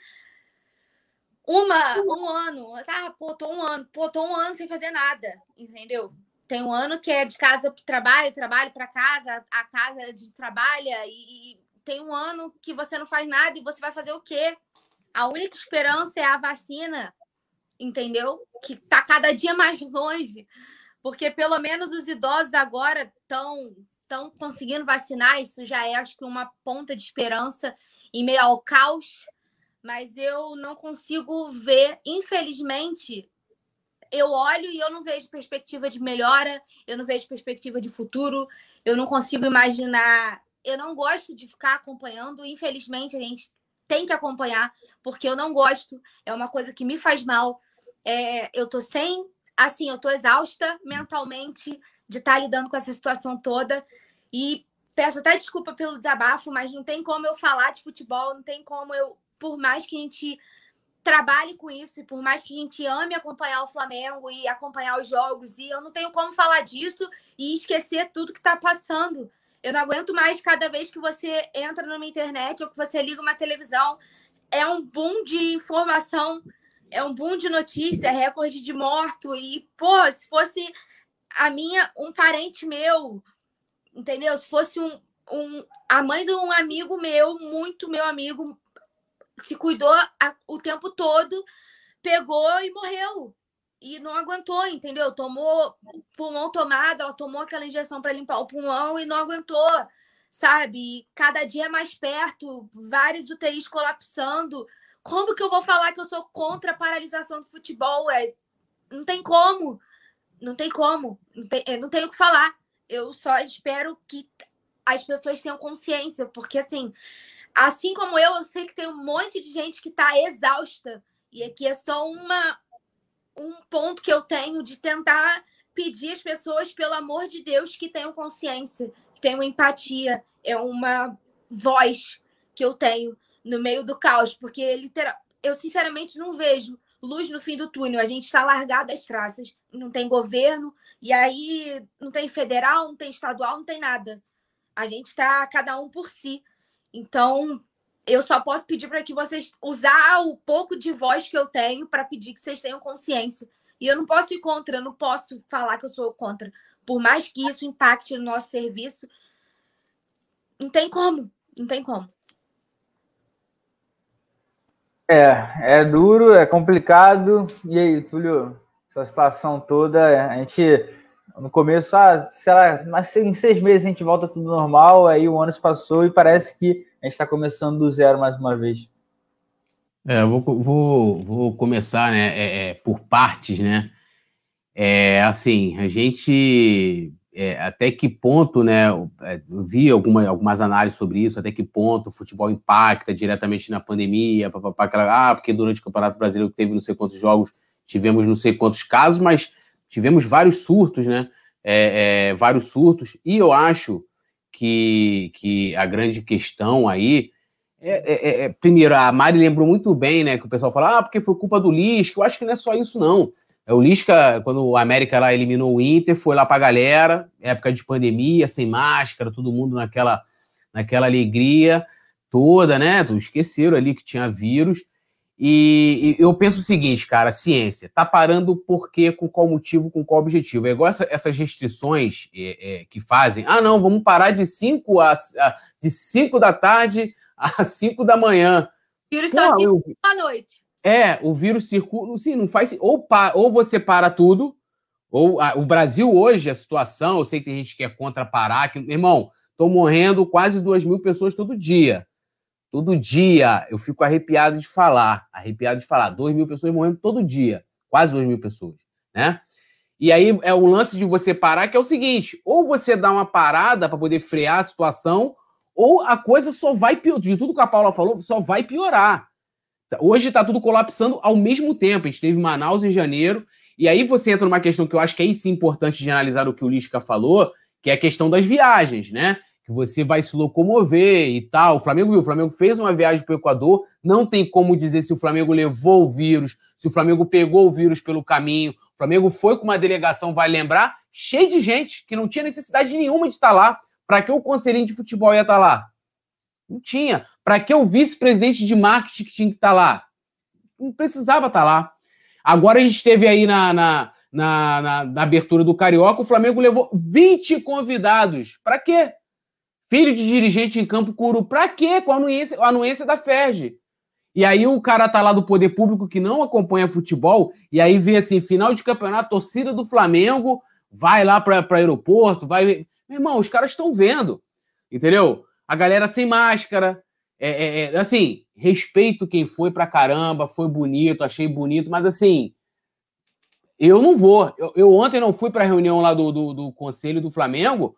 Uma, um ano, tá, pô, tô um ano, pô, tô um ano sem fazer nada, entendeu? Tem um ano que é de casa para trabalho, trabalho para casa, a casa de trabalha, e, e tem um ano que você não faz nada e você vai fazer o quê? A única esperança é a vacina, entendeu? Que tá cada dia mais longe porque pelo menos os idosos agora estão estão conseguindo vacinar, isso já é acho que uma ponta de esperança em meio ao caos, mas eu não consigo ver, infelizmente, eu olho e eu não vejo perspectiva de melhora, eu não vejo perspectiva de futuro, eu não consigo imaginar, eu não gosto de ficar acompanhando, infelizmente a gente tem que acompanhar, porque eu não gosto, é uma coisa que me faz mal. É, eu tô sem assim, eu tô exausta mentalmente de estar tá lidando com essa situação toda. E peço até desculpa pelo desabafo, mas não tem como eu falar de futebol, não tem como eu, por mais que a gente trabalhe com isso, e por mais que a gente ame acompanhar o Flamengo e acompanhar os jogos, e eu não tenho como falar disso e esquecer tudo que está passando. Eu não aguento mais cada vez que você entra numa internet ou que você liga uma televisão. É um boom de informação é um boom de notícia, recorde de morto. E, pô, se fosse a minha, um parente meu, entendeu? Se fosse um, um, a mãe de um amigo meu, muito meu amigo, se cuidou a, o tempo todo, pegou e morreu. E não aguentou, entendeu? Tomou pulmão tomado, ela tomou aquela injeção para limpar o pulmão e não aguentou, sabe? E cada dia mais perto, vários UTIs colapsando. Como que eu vou falar que eu sou contra a paralisação do futebol? É, não tem como. Não tem como. Não, tem, não tenho o que falar. Eu só espero que as pessoas tenham consciência, porque assim, assim como eu, eu sei que tem um monte de gente que está exausta. E aqui é só uma, um ponto que eu tenho de tentar pedir às pessoas, pelo amor de Deus, que tenham consciência, que tenham empatia. É uma voz que eu tenho no meio do caos, porque literal, eu sinceramente não vejo luz no fim do túnel. A gente está largado as traças, não tem governo, e aí não tem federal, não tem estadual, não tem nada. A gente está cada um por si. Então, eu só posso pedir para que vocês usar o pouco de voz que eu tenho para pedir que vocês tenham consciência. E eu não posso ir contra, eu não posso falar que eu sou contra. Por mais que isso impacte no nosso serviço, não tem como, não tem como. É, é duro, é complicado. E aí, Túlio, essa situação toda, a gente no começo, ah, será, mas em seis meses a gente volta tudo normal, aí o ano se passou e parece que a gente está começando do zero mais uma vez. É, vou, vou, vou começar né, é, é, por partes, né? É, assim, a gente é, até que ponto, né? Eu vi alguma, algumas análises sobre isso, até que ponto o futebol impacta diretamente na pandemia, papapá, ah, porque durante o Campeonato Brasileiro teve não sei quantos jogos, tivemos não sei quantos casos, mas tivemos vários surtos, né? É, é, vários surtos, e eu acho que, que a grande questão aí é, é, é, primeiro, a Mari lembrou muito bem, né? Que o pessoal fala, ah, porque foi culpa do Lisca. Eu acho que não é só isso, não. É, o Lisca, quando o América lá eliminou o Inter, foi lá para a galera, época de pandemia, sem máscara, todo mundo naquela, naquela alegria toda, né? Esqueceram ali que tinha vírus. E, e, eu penso o seguinte, cara, ciência, tá parando por quê, com qual motivo, com qual objetivo? É igual essa, essas restrições é, é, que fazem. Ah, não, vamos parar de 5 a, a, de 5 da tarde a 5 da manhã. Vírus só circula à noite. É, o vírus circula. Sim, não faz. Ou, pa, ou você para tudo, ou a, o Brasil hoje, a situação, eu sei que tem gente que é contra parar, que, irmão, estão morrendo quase duas mil pessoas todo dia. Todo dia eu fico arrepiado de falar, arrepiado de falar. Dois mil pessoas morrendo todo dia, quase duas mil pessoas, né? E aí é o lance de você parar, que é o seguinte: ou você dá uma parada para poder frear a situação, ou a coisa só vai piorar. De tudo que a Paula falou, só vai piorar. Hoje está tudo colapsando ao mesmo tempo. A gente teve Manaus em janeiro, e aí você entra numa questão que eu acho que é sim importante de analisar o que o Lisca falou, que é a questão das viagens, né? Que você vai se locomover e tal. O Flamengo viu, o Flamengo fez uma viagem para o Equador, não tem como dizer se o Flamengo levou o vírus, se o Flamengo pegou o vírus pelo caminho. O Flamengo foi com uma delegação, vai lembrar, cheio de gente que não tinha necessidade nenhuma de estar lá. Para que o conselhinho de futebol ia estar lá? Não tinha. Para que o vice-presidente de marketing tinha que estar lá? Não precisava estar lá. Agora a gente teve aí na, na, na, na, na abertura do Carioca, o Flamengo levou 20 convidados. Para quê? Filho de dirigente em Campo Curu. Pra quê? Com a anuência, a anuência da FERJ. E aí o cara tá lá do poder público que não acompanha futebol, e aí vê assim, final de campeonato, torcida do Flamengo, vai lá para aeroporto, vai. Meu irmão, os caras estão vendo. Entendeu? A galera sem máscara. É, é, é, assim, respeito quem foi pra caramba, foi bonito, achei bonito, mas assim, eu não vou. Eu, eu ontem não fui pra reunião lá do, do, do Conselho do Flamengo,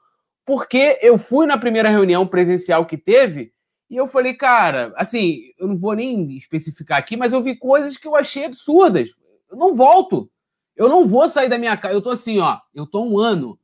porque eu fui na primeira reunião presencial que teve e eu falei, cara, assim, eu não vou nem especificar aqui, mas eu vi coisas que eu achei absurdas. Eu não volto. Eu não vou sair da minha casa. Eu tô assim, ó, eu tô um ano.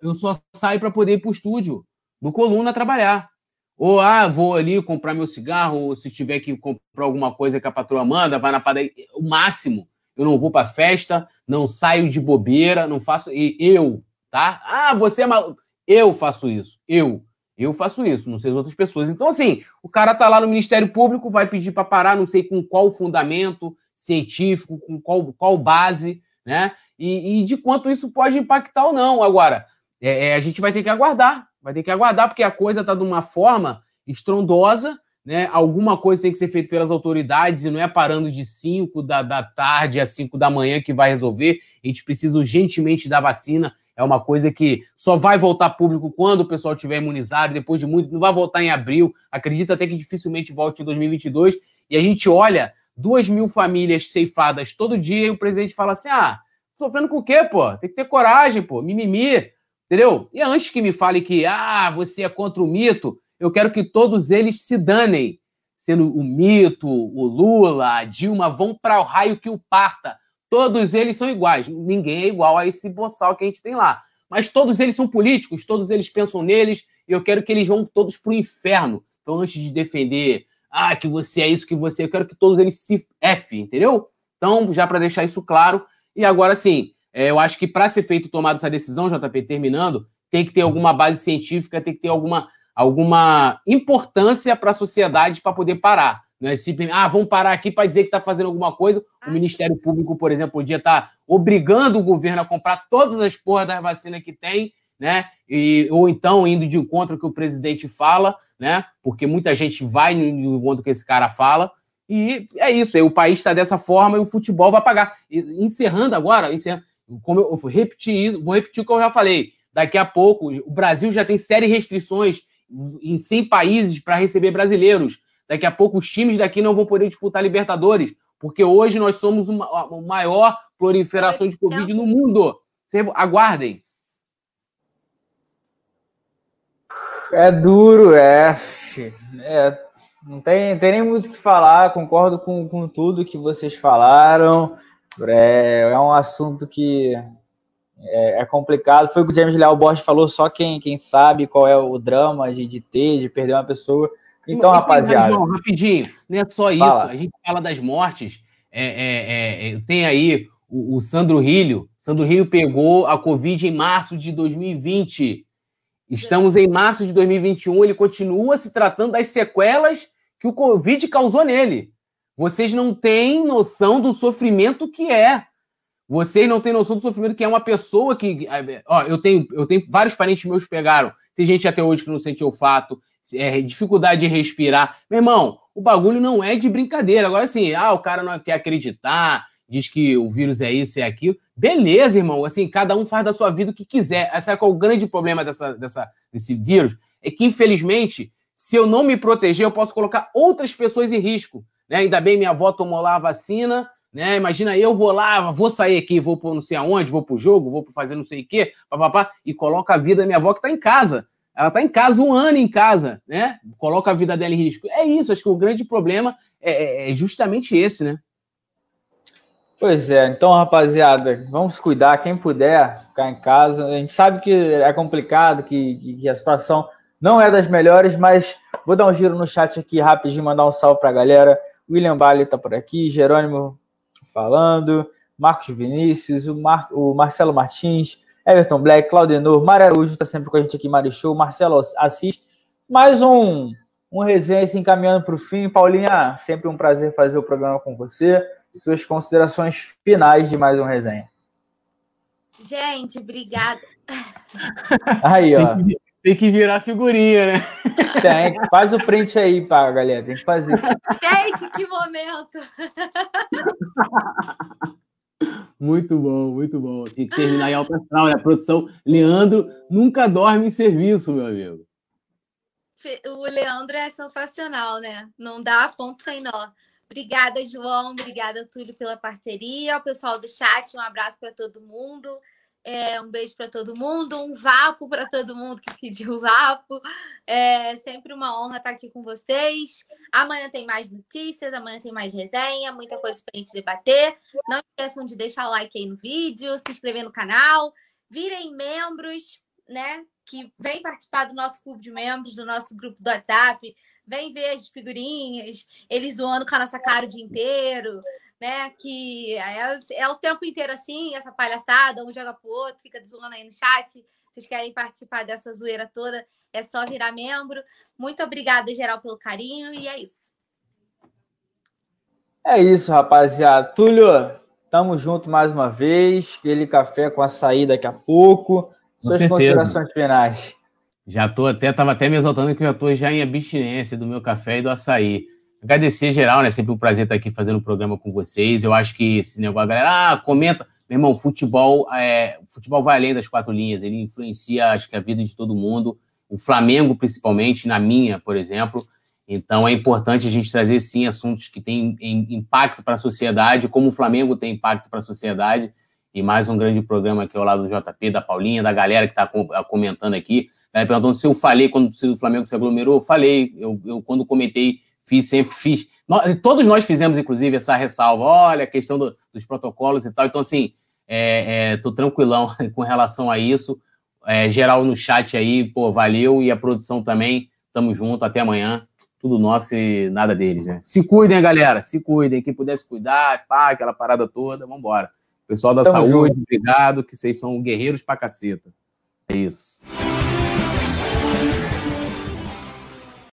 Eu só saio para poder ir pro estúdio, no Coluna, trabalhar. Ou, ah, vou ali comprar meu cigarro, ou se tiver que comprar alguma coisa que a patroa manda, vai na padaria. O máximo. Eu não vou pra festa, não saio de bobeira, não faço. E eu, tá? Ah, você é maluco. Eu faço isso. Eu. Eu faço isso, não sei as outras pessoas. Então, assim, o cara tá lá no Ministério Público, vai pedir para parar, não sei com qual fundamento científico, com qual, qual base, né? E, e de quanto isso pode impactar ou não. Agora, é, é, a gente vai ter que aguardar, vai ter que aguardar, porque a coisa tá de uma forma estrondosa, né? Alguma coisa tem que ser feita pelas autoridades e não é parando de 5 da, da tarde a 5 da manhã que vai resolver. A gente precisa urgentemente da vacina é uma coisa que só vai voltar público quando o pessoal tiver imunizado, depois de muito, não vai voltar em abril, acredita até que dificilmente volte em 2022. E a gente olha duas mil famílias ceifadas todo dia e o presidente fala assim: ah, sofrendo com o quê, pô? Tem que ter coragem, pô, mimimi, entendeu? E antes que me fale que, ah, você é contra o mito, eu quero que todos eles se danem. Sendo o mito, o Lula, a Dilma, vão para o raio que o parta Todos eles são iguais. Ninguém é igual a esse boçal que a gente tem lá. Mas todos eles são políticos, todos eles pensam neles, e eu quero que eles vão todos para o inferno. Então, antes de defender, ah, que você é isso, que você é, eu quero que todos eles se F, entendeu? Então, já para deixar isso claro. E agora sim, é, eu acho que para ser feito tomada essa decisão, JP, terminando, tem que ter alguma base científica, tem que ter alguma, alguma importância para a sociedade para poder parar. Não é simplesmente, ah, vamos parar aqui para dizer que está fazendo alguma coisa. O Ministério Público, por exemplo, podia estar tá obrigando o governo a comprar todas as porras das vacinas que tem, né? E, ou então indo de encontro ao que o presidente fala, né? Porque muita gente vai no encontro que esse cara fala. E é isso, aí o país está dessa forma e o futebol vai pagar. E, encerrando agora, encerrando, como eu, eu vou repetir isso, vou repetir o que eu já falei. Daqui a pouco, o Brasil já tem série restrições em 100 países para receber brasileiros. Daqui a pouco os times daqui não vão poder disputar Libertadores, porque hoje nós somos a maior proliferação de Covid no mundo. Aguardem. É duro, é. é não tem, tem nem muito o que falar, concordo com, com tudo que vocês falaram. É, é um assunto que é, é, complicado. Foi o que o James Leal Borges falou, só quem, quem sabe qual é o drama de, de ter, de perder uma pessoa. Então, rapaziada. João, rapidinho, não é só isso. Fala. A gente fala das mortes. É, é, é, tem aí o, o, Sandro Rilho. Sandro Rilho pegou a Covid em março de 2020. Estamos em março de 2021. Ele continua se tratando das sequelas que o Covid causou nele. Vocês não têm noção do sofrimento que é. Vocês não têm noção do sofrimento que é uma pessoa que. Ó, eu tenho, eu tenho vários parentes meus que pegaram. Tem gente até hoje que não sente olfato, é, dificuldade de respirar. Meu irmão, o bagulho não é de brincadeira. Agora, assim, ah, o cara não quer acreditar, diz que o vírus é isso e é aquilo. Beleza, irmão. Assim, cada um faz da sua vida o que quiser. Essa é qual é o grande problema dessa, dessa, desse vírus? É que, infelizmente, se eu não me proteger, eu posso colocar outras pessoas em risco. Né? Ainda bem, minha avó tomou lá a vacina, né? Imagina, eu vou lá, vou sair aqui, vou para não sei aonde, vou para o jogo, vou fazer não sei o quê, papapá, e coloca a vida da minha avó que está em casa. Ela está em casa um ano em casa, né? Coloca a vida dela em risco. É isso, acho que o grande problema é, é, é justamente esse, né? Pois é, então, rapaziada, vamos cuidar, quem puder ficar em casa. A gente sabe que é complicado, que, que a situação não é das melhores, mas vou dar um giro no chat aqui rapidinho, mandar um salve para a galera. William Bale está por aqui, Jerônimo falando, Marcos Vinícius, o, Mar, o Marcelo Martins, Everton Black, Claudenor, Mário Araújo está sempre com a gente aqui, Marichou, Marcelo Assis. Mais um, um resenha se encaminhando para o fim. Paulinha, sempre um prazer fazer o programa com você. Suas considerações finais de mais um resenha. Gente, obrigada. Aí, ó. Tem que, tem que virar figurinha, né? Tem, faz o print aí, pá, galera. Tem que fazer. Gente, que momento! Muito bom, muito bom. Tem que terminar em alta astral, né? A produção. Leandro nunca dorme em serviço, meu amigo. O Leandro é sensacional, né? Não dá ponto sem nó. Obrigada, João. Obrigada, Túlio, pela parceria. O pessoal do chat, um abraço para todo mundo. É, um beijo para todo mundo, um vapo para todo mundo que pediu vapo. É sempre uma honra estar aqui com vocês. Amanhã tem mais notícias, amanhã tem mais resenha, muita coisa para a gente debater. Não esqueçam de deixar o like aí no vídeo, se inscrever no canal, virem membros, né? Que vem participar do nosso clube de membros, do nosso grupo do WhatsApp, vem ver as figurinhas, eles zoando com a nossa cara o dia inteiro né? Que é, é, o tempo inteiro assim, essa palhaçada, um joga pro outro, fica zoando aí no chat. Vocês querem participar dessa zoeira toda, é só virar membro. Muito obrigada, geral, pelo carinho, e é isso. É isso, rapaziada. Túlio, tamo junto mais uma vez. Aquele café com açaí daqui a pouco. Suas considerações finais. Já tô até, tava até me exaltando que eu já tô já em abstinência do meu café e do açaí. Agradecer geral, né? Sempre um prazer estar aqui fazendo o um programa com vocês. Eu acho que esse negócio, a galera, ah, comenta. Meu irmão, futebol, é, futebol vai além das quatro linhas, ele influencia, acho que, a vida de todo mundo. O Flamengo, principalmente, na minha, por exemplo. Então, é importante a gente trazer, sim, assuntos que têm impacto para a sociedade, como o Flamengo tem impacto para a sociedade. E mais um grande programa aqui ao lado do JP, da Paulinha, da galera que está comentando aqui. Perguntando se eu falei quando o Flamengo se aglomerou. Eu falei, eu, eu quando comentei Fiz, sempre fiz. Nós, todos nós fizemos, inclusive, essa ressalva. Olha, a questão do, dos protocolos e tal. Então, assim, é, é, tô tranquilão com relação a isso. É, geral no chat aí, pô, valeu. E a produção também. Tamo junto. Até amanhã. Tudo nosso e nada deles, né? Se cuidem, galera. Se cuidem. Quem pudesse cuidar, pá, aquela parada toda, vambora. Pessoal da Tamo saúde, junto. obrigado, que vocês são guerreiros pra caceta. É isso.